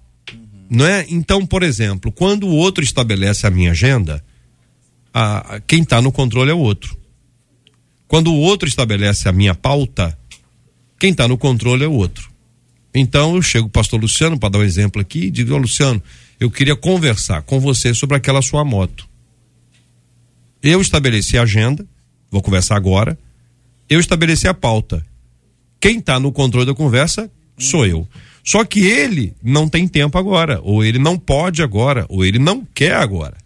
Não é? Então, por exemplo, quando o outro estabelece a minha agenda, a, quem está no controle é o outro. Quando o outro estabelece a minha pauta, quem está no controle é o outro. Então eu chego o pastor Luciano para dar um exemplo aqui e digo, oh, Luciano, eu queria conversar com você sobre aquela sua moto. Eu estabeleci a agenda, vou conversar agora. Eu estabeleci a pauta. Quem está no controle da conversa sou eu. Só que ele não tem tempo agora, ou ele não pode agora, ou ele não quer agora.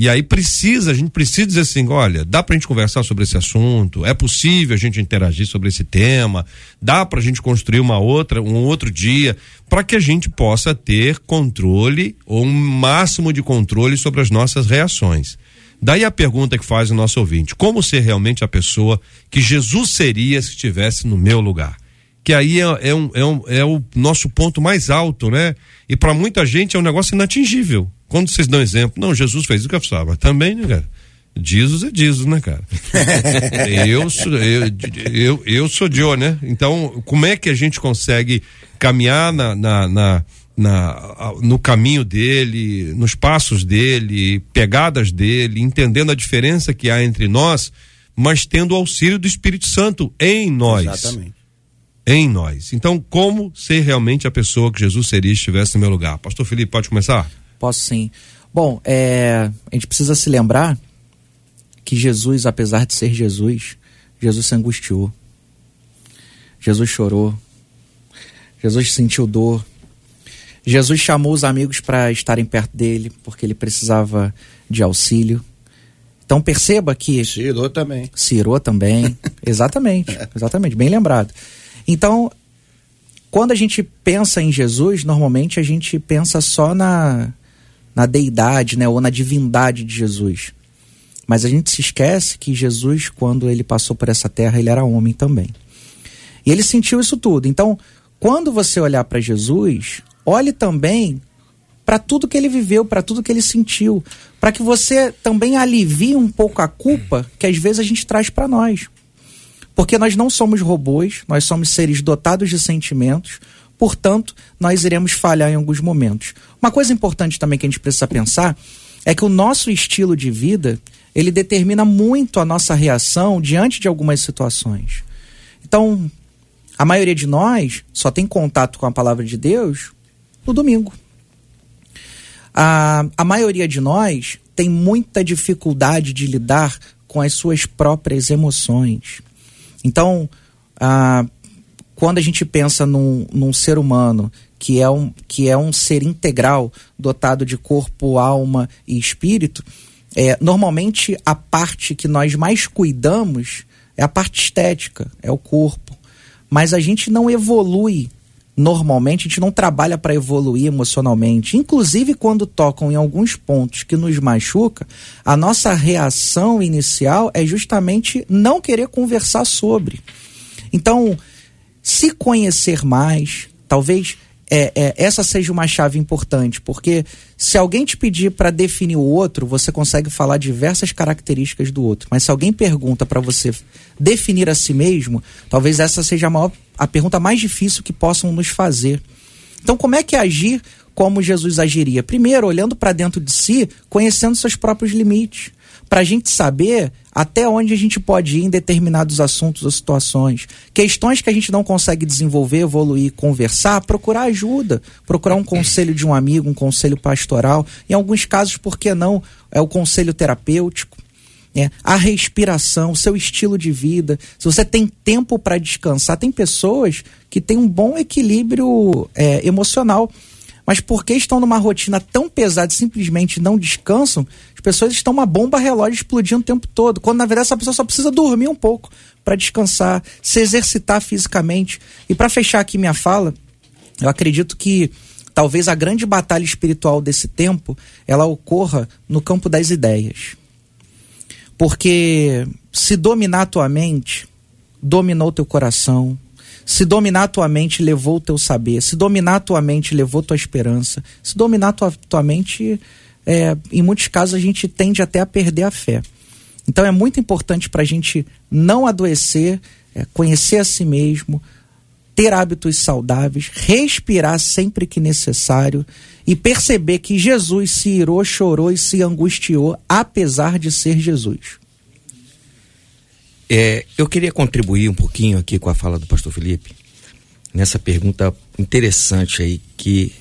E aí precisa, a gente precisa dizer assim, olha, dá pra gente conversar sobre esse assunto, é possível a gente interagir sobre esse tema, dá pra gente construir uma outra, um outro dia, para que a gente possa ter controle ou um máximo de controle sobre as nossas reações. Daí a pergunta que faz o nosso ouvinte: como ser realmente a pessoa que Jesus seria se estivesse no meu lugar? Que aí é, é, um, é, um, é o nosso ponto mais alto, né? E para muita gente é um negócio inatingível. Quando vocês dão exemplo, não, Jesus fez o que eu mas também, né, cara? Jesus é Jesus, né, cara? eu, sou, eu, eu, eu sou Joe, né? Então, como é que a gente consegue caminhar na, na, na, na, no caminho dele, nos passos dele, pegadas dele, entendendo a diferença que há entre nós, mas tendo o auxílio do Espírito Santo em nós. Exatamente. Em nós. Então, como ser realmente a pessoa que Jesus seria se estivesse no meu lugar? Pastor Felipe, pode começar? Posso sim. Bom, é, a gente precisa se lembrar que Jesus, apesar de ser Jesus, Jesus se angustiou. Jesus chorou. Jesus sentiu dor. Jesus chamou os amigos para estarem perto dele, porque ele precisava de auxílio. Então perceba que. Cirou também. Cirou também. exatamente. Exatamente, bem lembrado. Então, quando a gente pensa em Jesus, normalmente a gente pensa só na, na deidade, né, ou na divindade de Jesus. Mas a gente se esquece que Jesus, quando ele passou por essa terra, ele era homem também. E ele sentiu isso tudo. Então, quando você olhar para Jesus, olhe também para tudo que ele viveu, para tudo que ele sentiu, para que você também alivie um pouco a culpa que às vezes a gente traz para nós. Porque nós não somos robôs, nós somos seres dotados de sentimentos, portanto, nós iremos falhar em alguns momentos. Uma coisa importante também que a gente precisa pensar é que o nosso estilo de vida, ele determina muito a nossa reação diante de algumas situações. Então, a maioria de nós só tem contato com a palavra de Deus no domingo. A, a maioria de nós tem muita dificuldade de lidar com as suas próprias emoções. Então, ah, quando a gente pensa num, num ser humano que é, um, que é um ser integral, dotado de corpo, alma e espírito, é, normalmente a parte que nós mais cuidamos é a parte estética, é o corpo. Mas a gente não evolui normalmente, a gente não trabalha para evoluir emocionalmente. Inclusive, quando tocam em alguns pontos que nos machuca, a nossa reação inicial é justamente não querer conversar sobre. Então, se conhecer mais, talvez é, é, essa seja uma chave importante, porque se alguém te pedir para definir o outro, você consegue falar diversas características do outro. Mas se alguém pergunta para você definir a si mesmo, talvez essa seja a, maior, a pergunta mais difícil que possam nos fazer. Então, como é que agir como Jesus agiria? Primeiro, olhando para dentro de si, conhecendo seus próprios limites para a gente saber até onde a gente pode ir em determinados assuntos ou situações. Questões que a gente não consegue desenvolver, evoluir, conversar, procurar ajuda, procurar um conselho de um amigo, um conselho pastoral. Em alguns casos, por que não? É o conselho terapêutico. É, a respiração, o seu estilo de vida, se você tem tempo para descansar, tem pessoas que têm um bom equilíbrio é, emocional mas porque estão numa rotina tão pesada e simplesmente não descansam, as pessoas estão uma bomba relógio explodindo o tempo todo, quando na verdade essa pessoa só precisa dormir um pouco para descansar, se exercitar fisicamente. E para fechar aqui minha fala, eu acredito que talvez a grande batalha espiritual desse tempo, ela ocorra no campo das ideias. Porque se dominar a tua mente, dominou teu coração, se dominar tua mente, levou o teu saber. Se dominar tua mente, levou tua esperança. Se dominar tua, tua mente, é, em muitos casos a gente tende até a perder a fé. Então é muito importante para a gente não adoecer, é, conhecer a si mesmo, ter hábitos saudáveis, respirar sempre que necessário e perceber que Jesus se irou, chorou e se angustiou, apesar de ser Jesus. É, eu queria contribuir um pouquinho aqui com a fala do pastor Felipe, nessa pergunta interessante aí, que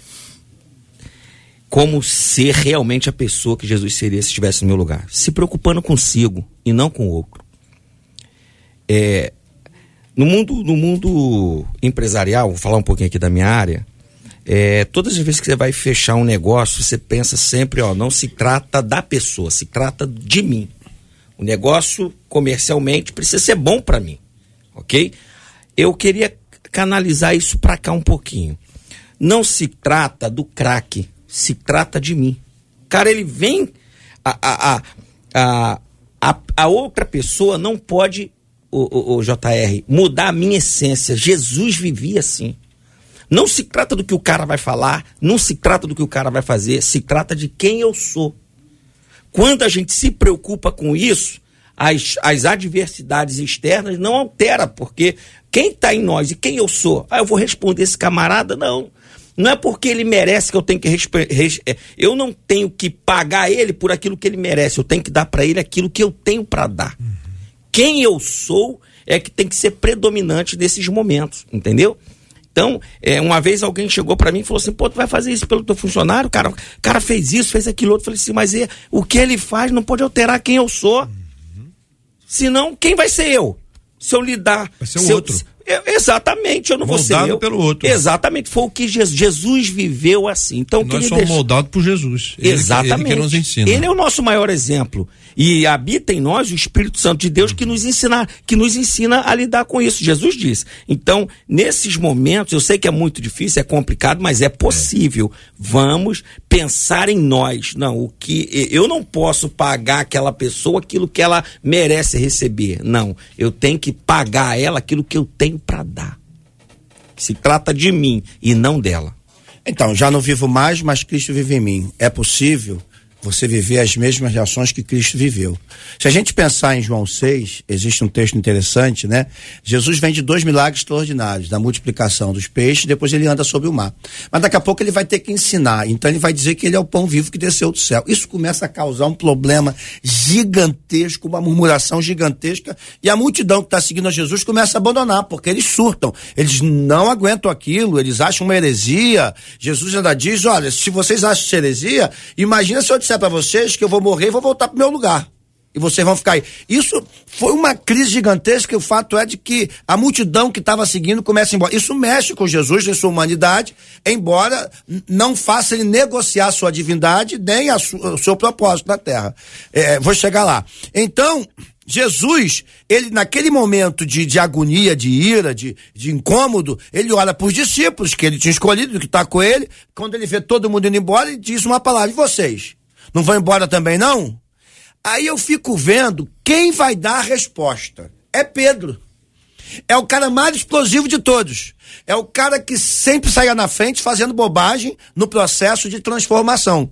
como ser realmente a pessoa que Jesus seria se estivesse no meu lugar. Se preocupando consigo e não com o outro. É, no, mundo, no mundo empresarial, vou falar um pouquinho aqui da minha área, é, todas as vezes que você vai fechar um negócio, você pensa sempre, ó, não se trata da pessoa, se trata de mim. O negócio comercialmente precisa ser bom para mim, ok? Eu queria canalizar isso para cá um pouquinho. Não se trata do craque, se trata de mim. Cara, ele vem. A, a, a, a, a outra pessoa não pode, o, o, o JR, mudar a minha essência. Jesus vivia assim. Não se trata do que o cara vai falar, não se trata do que o cara vai fazer, se trata de quem eu sou. Quando a gente se preocupa com isso, as, as adversidades externas não altera, porque quem está em nós e quem eu sou? Ah, eu vou responder esse camarada? Não. Não é porque ele merece que eu tenho que é, eu não tenho que pagar ele por aquilo que ele merece, eu tenho que dar para ele aquilo que eu tenho para dar. Uhum. Quem eu sou é que tem que ser predominante nesses momentos, entendeu? Então, é, uma vez alguém chegou para mim e falou assim: pô, tu vai fazer isso pelo teu funcionário? Cara, o cara fez isso, fez aquilo outro. Eu falei assim: mas é, o que ele faz não pode alterar quem eu sou. Uhum. Senão, quem vai ser eu? Se eu lidar. Vai ser o se outro. Eu, Eu, exatamente, eu não Moldado vou ser eu. pelo outro. Exatamente, foi o que Jesus, Jesus viveu assim. Então, Nós somos deixar- moldados por Jesus. Ele- Exatamente. Ele ensina. Ele é o nosso maior exemplo. E habita em nós o Espírito Santo de Deus que nos ensina, que nos ensina a lidar com isso. Jesus disse. Então, nesses momentos, eu sei que é muito difícil, é complicado, mas é possível. Vamos pensar em nós. Não, o que eu não posso pagar aquela pessoa aquilo que ela merece receber. Não, eu tenho que pagar a ela aquilo que eu tenho para dar. Se trata de mim e não dela. Então, já não vivo mais, mas Cristo vive em mim. É possível você viver as mesmas reações que Cristo viveu. Se a gente pensar em João 6, existe um texto interessante, né? Jesus vem de dois milagres extraordinários, da multiplicação dos peixes, depois ele anda sobre o mar. Mas daqui a pouco ele vai ter que ensinar, então ele vai dizer que ele é o pão vivo que desceu do céu. Isso começa a causar um problema gigantesco, uma murmuração gigantesca, e a multidão que está seguindo a Jesus começa a abandonar, porque eles surtam, eles não aguentam aquilo, eles acham uma heresia. Jesus ainda diz: olha, se vocês acham heresia, imagina se eu disser para vocês que eu vou morrer e vou voltar para meu lugar. E vocês vão ficar aí. Isso foi uma crise gigantesca. E o fato é de que a multidão que estava seguindo começa a ir embora. Isso mexe com Jesus em sua humanidade, embora não faça ele negociar sua divindade nem o seu propósito na terra. É, vou chegar lá. Então, Jesus, ele naquele momento de, de agonia, de ira, de, de incômodo, ele olha para os discípulos que ele tinha escolhido, que está com ele. Quando ele vê todo mundo indo embora, ele diz uma palavra: e vocês? Não vão embora também, não? Aí eu fico vendo quem vai dar a resposta. É Pedro. É o cara mais explosivo de todos. É o cara que sempre saia na frente fazendo bobagem no processo de transformação.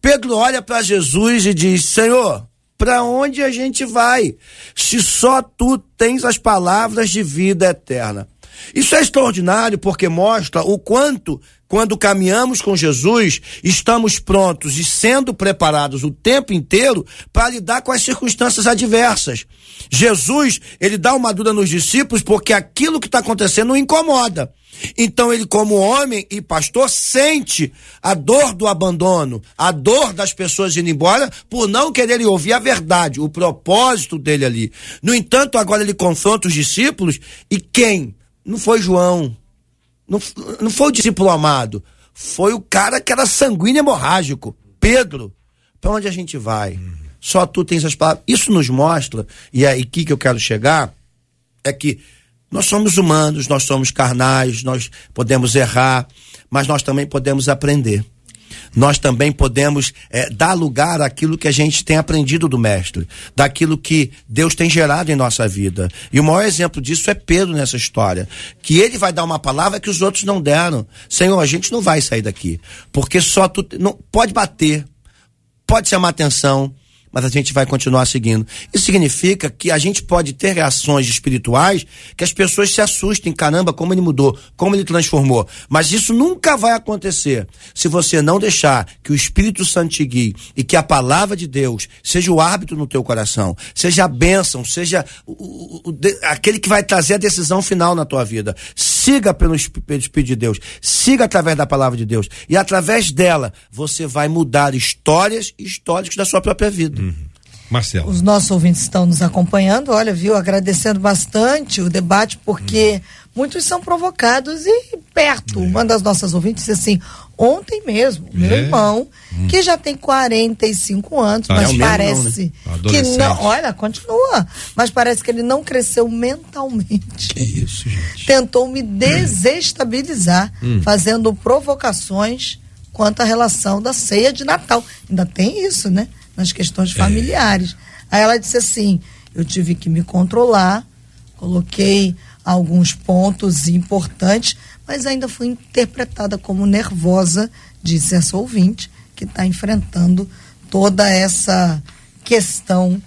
Pedro olha para Jesus e diz: Senhor, para onde a gente vai? Se só tu tens as palavras de vida eterna. Isso é extraordinário porque mostra o quanto, quando caminhamos com Jesus, estamos prontos e sendo preparados o tempo inteiro para lidar com as circunstâncias adversas. Jesus, ele dá uma dura nos discípulos porque aquilo que está acontecendo o incomoda. Então ele, como homem e pastor, sente a dor do abandono, a dor das pessoas indo embora por não quererem ouvir a verdade, o propósito dele ali. No entanto, agora ele confronta os discípulos e quem? Não foi João, não, não foi o discípulo amado, foi o cara que era sanguíneo hemorrágico, Pedro. Para onde a gente vai? Só tu tens as palavras. Isso nos mostra, e é aqui que eu quero chegar, é que nós somos humanos, nós somos carnais, nós podemos errar, mas nós também podemos aprender. Nós também podemos eh, dar lugar àquilo que a gente tem aprendido do Mestre, daquilo que Deus tem gerado em nossa vida. E o maior exemplo disso é Pedro nessa história, que ele vai dar uma palavra que os outros não deram. Senhor, a gente não vai sair daqui, porque só tu não pode bater, pode chamar atenção, mas a gente vai continuar seguindo. Isso significa que a gente pode ter reações espirituais que as pessoas se assustem, caramba, como ele mudou, como ele transformou. Mas isso nunca vai acontecer se você não deixar que o Espírito Santo te guie e que a palavra de Deus seja o árbitro no teu coração, seja a bênção, seja o- o- o aquele que vai trazer a decisão final na tua vida. Siga pelo, Esp- pelo Espírito de Deus, siga através da palavra de Deus. E através dela você vai mudar histórias e históricos da sua própria vida. Marcelo. Os nossos ouvintes estão nos acompanhando, olha, viu, agradecendo bastante o debate, porque muitos são provocados e perto. Uma das nossas ouvintes disse assim, ontem mesmo, meu É? irmão, que já tem 45 anos, Ah, mas é mesmo não, parece né? que não, olha, continua, mas parece que ele não cresceu mentalmente. Que isso, gente. Tentou me desestabilizar, Hum. fazendo provocações quanto à relação da ceia de Natal. Ainda tem isso, né? Nas questões É. familiares. Aí ela disse assim: eu tive que me controlar, coloquei alguns pontos importantes, mas ainda fui interpretada como nervosa, disse essa ouvinte, que está enfrentando toda essa questão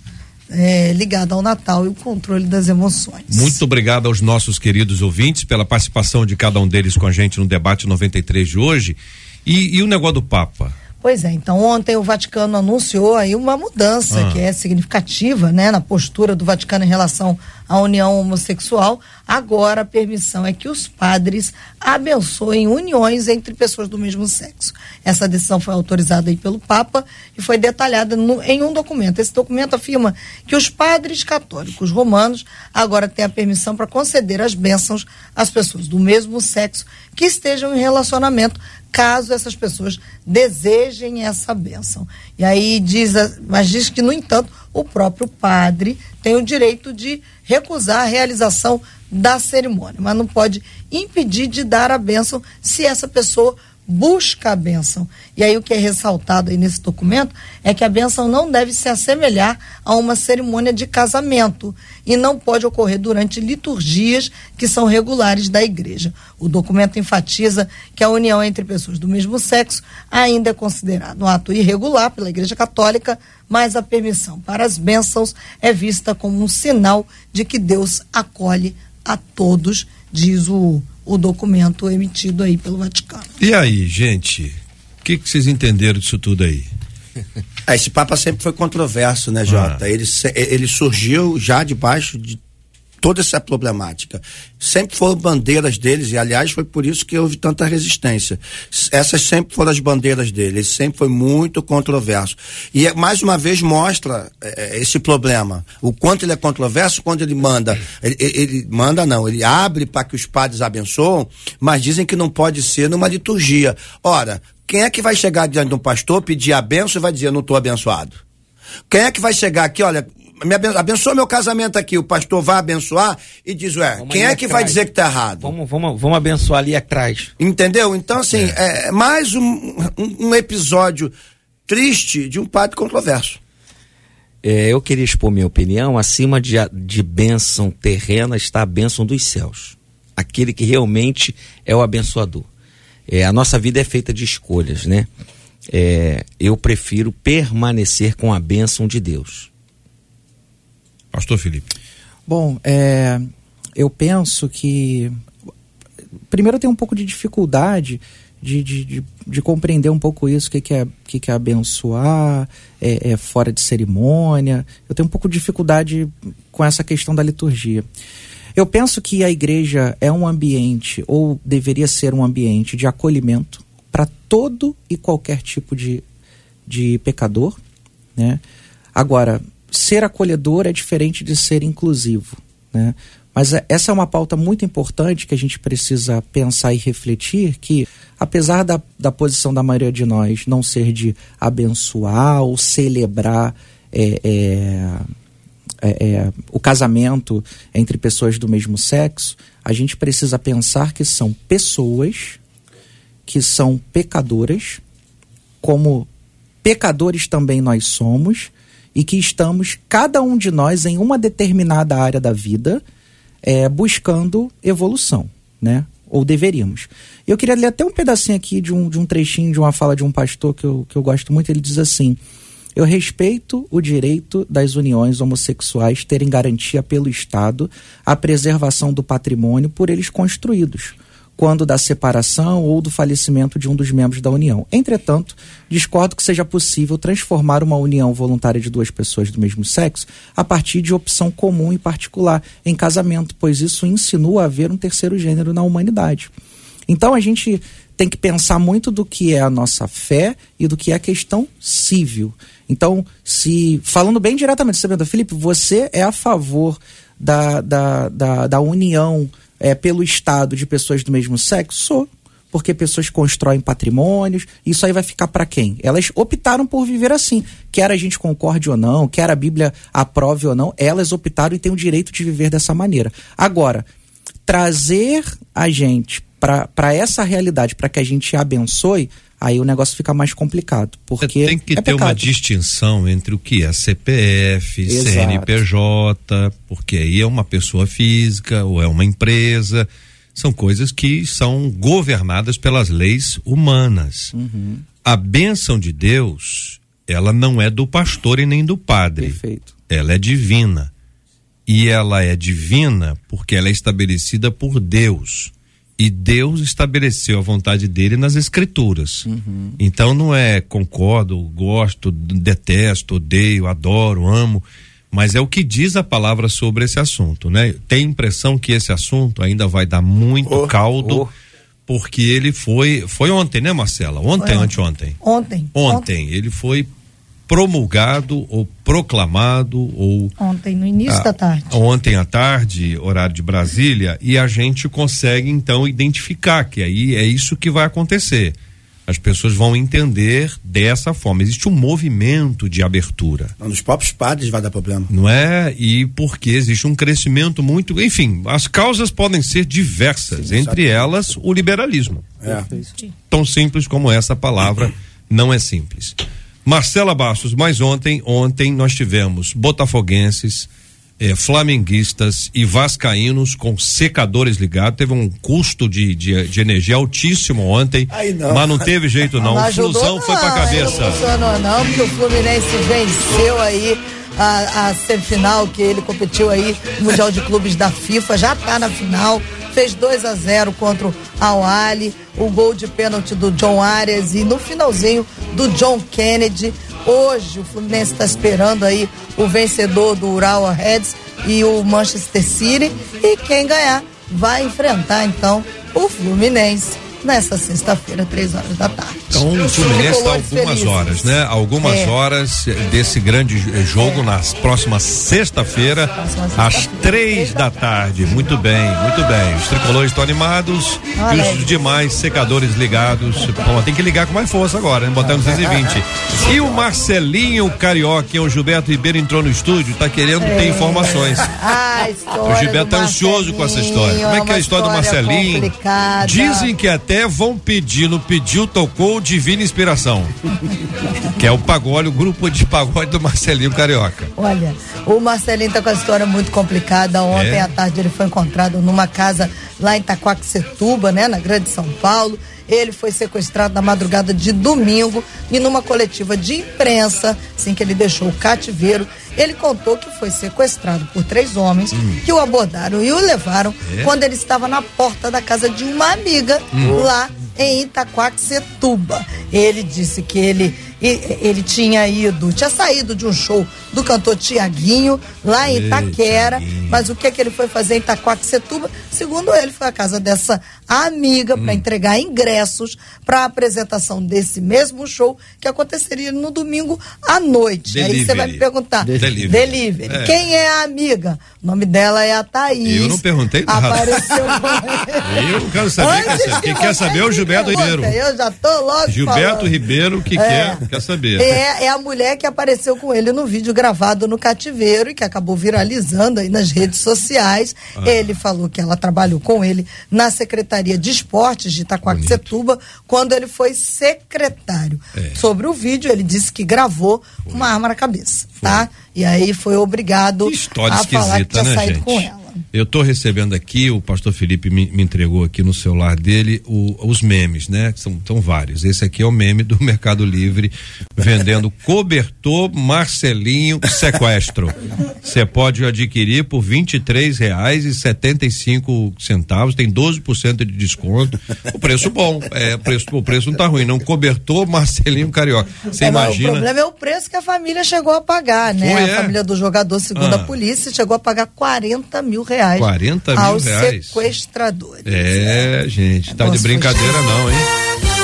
eh, ligada ao Natal e o controle das emoções. Muito obrigado aos nossos queridos ouvintes pela participação de cada um deles com a gente no debate 93 de hoje. E, e o negócio do Papa? Pois é, então ontem o Vaticano anunciou aí uma mudança Ah. que é significativa, né, na postura do Vaticano em relação a união homossexual, agora a permissão é que os padres abençoem uniões entre pessoas do mesmo sexo. Essa decisão foi autorizada aí pelo Papa e foi detalhada no, em um documento. Esse documento afirma que os padres católicos romanos agora têm a permissão para conceder as bênçãos às pessoas do mesmo sexo que estejam em relacionamento caso essas pessoas desejem essa bênção. E aí diz, mas diz que, no entanto, o próprio padre tem o direito de recusar a realização da cerimônia, mas não pode impedir de dar a bênção se essa pessoa busca a bênção. E aí o que é ressaltado aí nesse documento é que a bênção não deve se assemelhar a uma cerimônia de casamento e não pode ocorrer durante liturgias que são regulares da igreja. O documento enfatiza que a união entre pessoas do mesmo sexo ainda é considerado um ato irregular pela Igreja Católica, mas a permissão para as bênçãos é vista como um sinal de que Deus acolhe a todos, diz o o documento emitido aí pelo Vaticano. E aí, gente, o que, que vocês entenderam disso tudo aí? Esse Papa sempre foi controverso, né, Jota? Ah. Ele, ele surgiu já debaixo de toda essa problemática. Sempre foram bandeiras deles, e aliás foi por isso que houve tanta resistência. Essas sempre foram as bandeiras dele, ele sempre foi muito controverso. E é, mais uma vez mostra é, é, esse problema. O quanto ele é controverso, quando ele manda. Ele, ele manda, não, ele abre para que os padres abençoam, mas dizem que não pode ser numa liturgia. Ora, quem é que vai chegar diante de um pastor, pedir a benção e vai dizer, eu não estou abençoado? Quem é que vai chegar aqui, olha, me abençoa meu casamento aqui, o pastor vai abençoar e diz, ué, vamos quem é que atrás. vai dizer que tá errado? Vamos, vamos, vamos abençoar ali atrás. Entendeu? Então, assim, é, é mais um, um, um, episódio triste de um padre controverso. É, eu queria expor minha opinião, acima de, de bênção terrena está a bênção dos céus. Aquele que realmente é o abençoador. É, a nossa vida é feita de escolhas, né? É, eu prefiro permanecer com a bênção de Deus Pastor Felipe. Bom, é, eu penso que. Primeiro, eu tenho um pouco de dificuldade de, de, de, de compreender um pouco isso, o que, que, é, que, que é abençoar, é, é fora de cerimônia. Eu tenho um pouco de dificuldade com essa questão da liturgia. Eu penso que a igreja é um ambiente, ou deveria ser um ambiente de acolhimento para todo e qualquer tipo de, de pecador. Né? Agora, ser acolhedor é diferente de ser inclusivo, né? Mas é, essa é uma pauta muito importante que a gente precisa pensar e refletir que, apesar da, da posição da maioria de nós não ser de abençoar ou celebrar é, é, é, é o casamento entre pessoas do mesmo sexo, a gente precisa pensar que são pessoas que são pecadoras, como pecadores também nós somos, e que estamos, cada um de nós, em uma determinada área da vida, é, buscando evolução, né? Ou deveríamos. Eu queria ler até um pedacinho aqui de um, de um trechinho de uma fala de um pastor que eu, que eu gosto muito. Ele diz assim: Eu respeito o direito das uniões homossexuais terem garantia pelo Estado a preservação do patrimônio por eles construídos quando da separação ou do falecimento de um dos membros da união. Entretanto, discordo que seja possível transformar uma união voluntária de duas pessoas do mesmo sexo a partir de opção comum e particular em casamento, pois isso insinua haver um terceiro gênero na humanidade. Então a gente tem que pensar muito do que é a nossa fé e do que é a questão civil. Então, se falando bem diretamente, sabendo, Felipe, você é a favor da, da, da, da união é, pelo Estado de pessoas do mesmo sexo? Sou. Porque pessoas constroem patrimônios, isso aí vai ficar para quem? Elas optaram por viver assim. Quer a gente concorde ou não, quer a Bíblia aprove ou não, elas optaram e têm o direito de viver dessa maneira. Agora, trazer a gente para essa realidade, para que a gente abençoe, aí o negócio fica mais complicado. Porque tem que é ter uma distinção entre o que é CPF, Exato. CNPJ, porque aí é uma pessoa física ou é uma empresa. São coisas que são governadas pelas leis humanas. Uhum. A bênção de Deus, ela não é do pastor e nem do padre. Perfeito. Ela é divina. E ela é divina porque ela é estabelecida por Deus. E Deus estabeleceu a vontade dele nas escrituras. Uhum. Então não é concordo, gosto, detesto, odeio, adoro, amo. Mas é o que diz a palavra sobre esse assunto, né? Tem impressão que esse assunto ainda vai dar muito oh, caldo. Oh. Porque ele foi. Foi ontem, né, Marcela? Ontem, ou anteontem? Ontem. Ontem. Ele foi promulgado ou proclamado ou ontem no início a, da tarde. Ontem à tarde, horário de Brasília, e a gente consegue então identificar que aí é isso que vai acontecer. As pessoas vão entender dessa forma. Existe um movimento de abertura. Nos próprios padres vai dar problema. Não é? E porque existe um crescimento muito. Enfim, as causas podem ser diversas, Sim, entre elas o liberalismo. É. Tão simples como essa palavra não é simples. Marcela Bastos, mas ontem, ontem nós tivemos botafoguenses, eh, flamenguistas e vascaínos com secadores ligados. Teve um custo de, de, de energia altíssimo ontem, não. mas não teve jeito não. não Flusão não, foi pra cabeça. Não funcionou não, porque o Fluminense venceu aí a, a semifinal que ele competiu aí no Mundial de Clubes da FIFA, já tá na final fez 2 a 0 contra o Al Ali, o gol de pênalti do John Arias e no finalzinho do John Kennedy. Hoje o Fluminense está esperando aí o vencedor do Ural Reds e o Manchester City. E quem ganhar vai enfrentar então o Fluminense nessa sexta-feira, três horas da tarde. Então o Fluminense está algumas felizes. horas, né? Algumas é. horas desse grande jogo é. na próxima sexta-feira, às três da tarde. Muito bem, muito bem. Os tricolores estão animados Olha e os demais secadores ligados. Bom, tem que ligar com mais força agora, né? Botar no 220. E o Marcelinho Carioca, o Gilberto Ribeiro entrou no estúdio, está querendo é. ter informações. Ah, o Gilberto está ansioso com essa história. Como é que é a história do Marcelinho? Complicada. Dizem que até até vão pedir no Pediu Tocou Divina Inspiração. que é o pagode, o grupo de pagode do Marcelinho Carioca. Olha, o Marcelinho tá com a história muito complicada. Ontem é. à tarde ele foi encontrado numa casa lá em Itaquaquecetuba, né, na Grande São Paulo. Ele foi sequestrado na madrugada de domingo e numa coletiva de imprensa, assim que ele deixou o cativeiro, ele contou que foi sequestrado por três homens hum. que o abordaram e o levaram é? quando ele estava na porta da casa de uma amiga hum. lá em Itaquaquecetuba. Ele disse que ele ele tinha ido, tinha saído de um show do cantor Tiaguinho, lá em Itaquera, mas o que é que ele foi fazer em Itaquaquecetuba? Segundo ele, foi a casa dessa amiga hum. para entregar ingressos para a apresentação desse mesmo show que aconteceria no domingo à noite. Delivery. Aí você vai me perguntar, Delivery. Delivery. É. Quem é a amiga? O nome dela é a Thaís. Eu não perguntei nada. Apareceu Eu não quero saber, quer, quem quer saber é o Gilberto Ribeiro. Eu já tô logo Gilberto falando. Ribeiro que é. quer Quer saber? É, é a mulher que apareceu com ele no vídeo gravado no cativeiro e que acabou viralizando aí nas redes sociais. Ah. Ele falou que ela trabalhou com ele na Secretaria de Esportes de Itacoaxetuba quando ele foi secretário. É. Sobre o vídeo, ele disse que gravou foi. uma arma na cabeça, foi. tá? E aí foi obrigado a falar que tinha né, saído gente? com ela. Eu estou recebendo aqui, o pastor Felipe me, me, entregou aqui no celular dele o, os memes, né? São, são vários. Esse aqui é o meme do Mercado Livre vendendo cobertor Marcelinho sequestro. Você pode adquirir por vinte e reais e setenta e cinco centavos, tem 12% de desconto. O preço bom, é, o preço, o preço não tá ruim, não. Cobertor Marcelinho Carioca. Você é, imagina. o problema é o preço que a família chegou a pagar, né? Foi, a é? família do jogador, segundo ah. a polícia, chegou a pagar 40 mil reais 40 mil aos reais. sequestradores. É, gente, tá de brincadeira não, hein?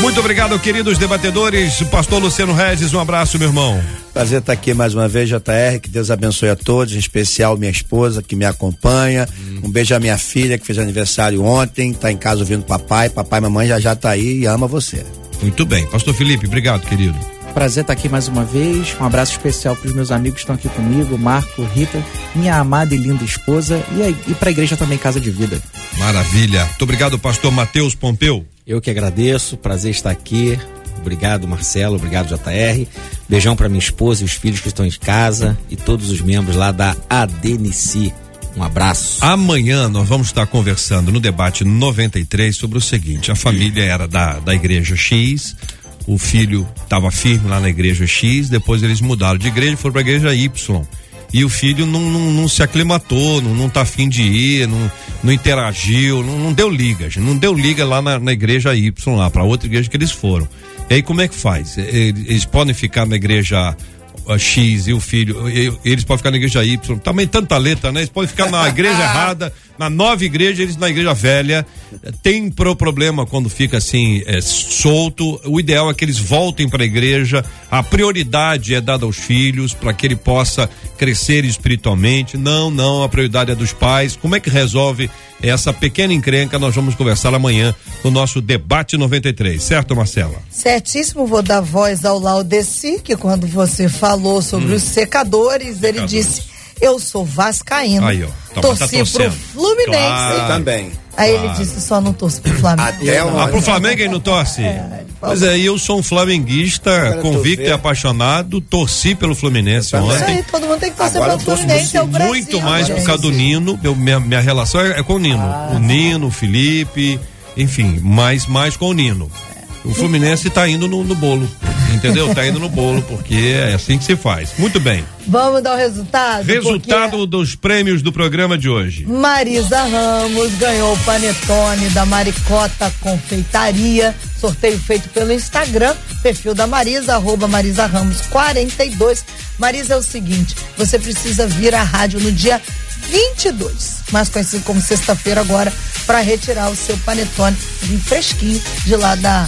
Muito obrigado, queridos debatedores. Pastor Luciano Regis, um abraço, meu irmão. Prazer estar aqui mais uma vez, JR. Que Deus abençoe a todos, em especial minha esposa que me acompanha. Hum. Um beijo à minha filha que fez aniversário ontem, tá em casa ouvindo papai. Papai e mamãe já já tá aí e ama você. Muito bem. Pastor Felipe, obrigado, querido. Prazer estar aqui mais uma vez. Um abraço especial para os meus amigos que estão aqui comigo, Marco, Rita, minha amada e linda esposa e, e para a igreja também Casa de Vida. Maravilha. Muito obrigado, pastor Matheus Pompeu. Eu que agradeço, prazer estar aqui. Obrigado, Marcelo. Obrigado, JR. Beijão para minha esposa e os filhos que estão em casa e todos os membros lá da ADNC. Um abraço. Amanhã nós vamos estar conversando no debate 93 sobre o seguinte: a família era da, da igreja X, o filho estava firme lá na igreja X, depois eles mudaram de igreja e foram para a igreja Y. E o filho não, não, não se aclimatou, não, não tá afim de ir, não, não interagiu, não, não deu liga, não deu liga lá na, na igreja Y, lá, para outra igreja que eles foram. E aí como é que faz? Eles podem ficar na igreja a X e o filho, eles podem ficar na igreja Y. Também tanta letra, né? Eles podem ficar na igreja errada, na nova igreja, eles na igreja velha. Tem pro problema quando fica assim, é, solto. O ideal é que eles voltem para a igreja. A prioridade é dada aos filhos para que ele possa crescer espiritualmente. Não, não, a prioridade é dos pais. Como é que resolve essa pequena encrenca? Nós vamos conversar amanhã no nosso debate 93, certo, Marcela? Certíssimo, vou dar voz ao Laudeci, que quando você falou sobre hum. os secadores, ele Secadores. disse eu sou vascaíno. Aí, ó. Então, torci tá pro Fluminense. Claro. Eu também. Aí claro. ele disse, só não torço pro Flamengo. Até o... Ah, pro Flamengo ele não torce? É, Pois é, eu sou um flamenguista convicto e apaixonado, torci pelo Fluminense ontem. Isso aí, todo mundo tem que torcer pelo Fluminense, é o Brasil. Muito mais por causa do Nino, eu, minha, minha relação é, é com o Nino. Ah, o Nino, o Felipe, enfim, mais, mais com o Nino. O Fluminense está indo no, no bolo. Entendeu? Tá indo no bolo, porque é assim que se faz. Muito bem. Vamos dar o resultado? Resultado porque... dos prêmios do programa de hoje. Marisa Ramos ganhou o panetone da Maricota Confeitaria. Sorteio feito pelo Instagram, perfil da Marisa, arroba Marisa Ramos 42. Marisa, é o seguinte: você precisa vir à rádio no dia 22, mais conhecido como sexta-feira agora, para retirar o seu panetone bem fresquinho de lá da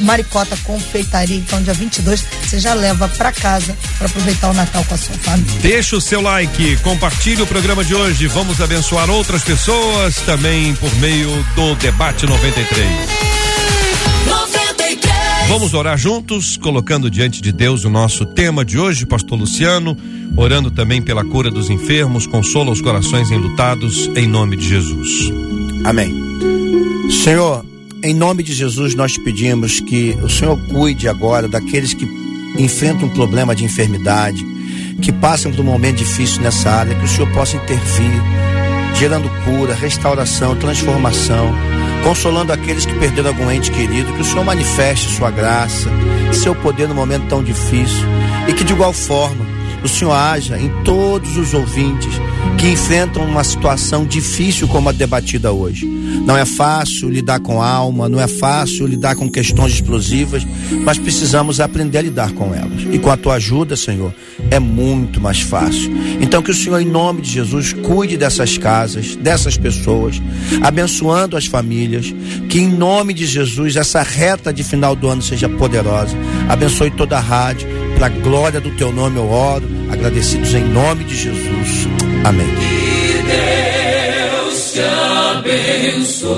Maricota Confeitaria. Então, dia 22, você já leva para casa para aproveitar o Natal com a sua família. Deixa o seu like, compartilhe o programa de hoje. Vamos abençoar outras pessoas também por meio do Debate 93. 93. Vamos orar juntos, colocando diante de Deus o nosso tema de hoje, Pastor Luciano, orando também pela cura dos enfermos, consola os corações enlutados, em nome de Jesus. Amém. Senhor, em nome de Jesus, nós pedimos que o Senhor cuide agora daqueles que enfrentam um problema de enfermidade, que passam por um momento difícil nessa área, que o Senhor possa intervir, gerando cura, restauração, transformação, consolando aqueles que perderam algum ente querido, que o Senhor manifeste sua graça, seu poder no momento tão difícil e que de igual forma o Senhor haja em todos os ouvintes que enfrentam uma situação difícil como a debatida hoje. Não é fácil lidar com alma, não é fácil lidar com questões explosivas, mas precisamos aprender a lidar com elas. E com a tua ajuda, Senhor, é muito mais fácil. Então que o Senhor, em nome de Jesus, cuide dessas casas, dessas pessoas, abençoando as famílias, que em nome de Jesus essa reta de final do ano seja poderosa. Abençoe toda a rádio, para a glória do teu nome eu oro, agradecidos em nome de Jesus. Amém. Que Deus te abençoe.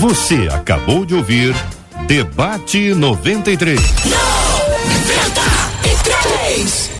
Você acabou de ouvir Debate 93. 90.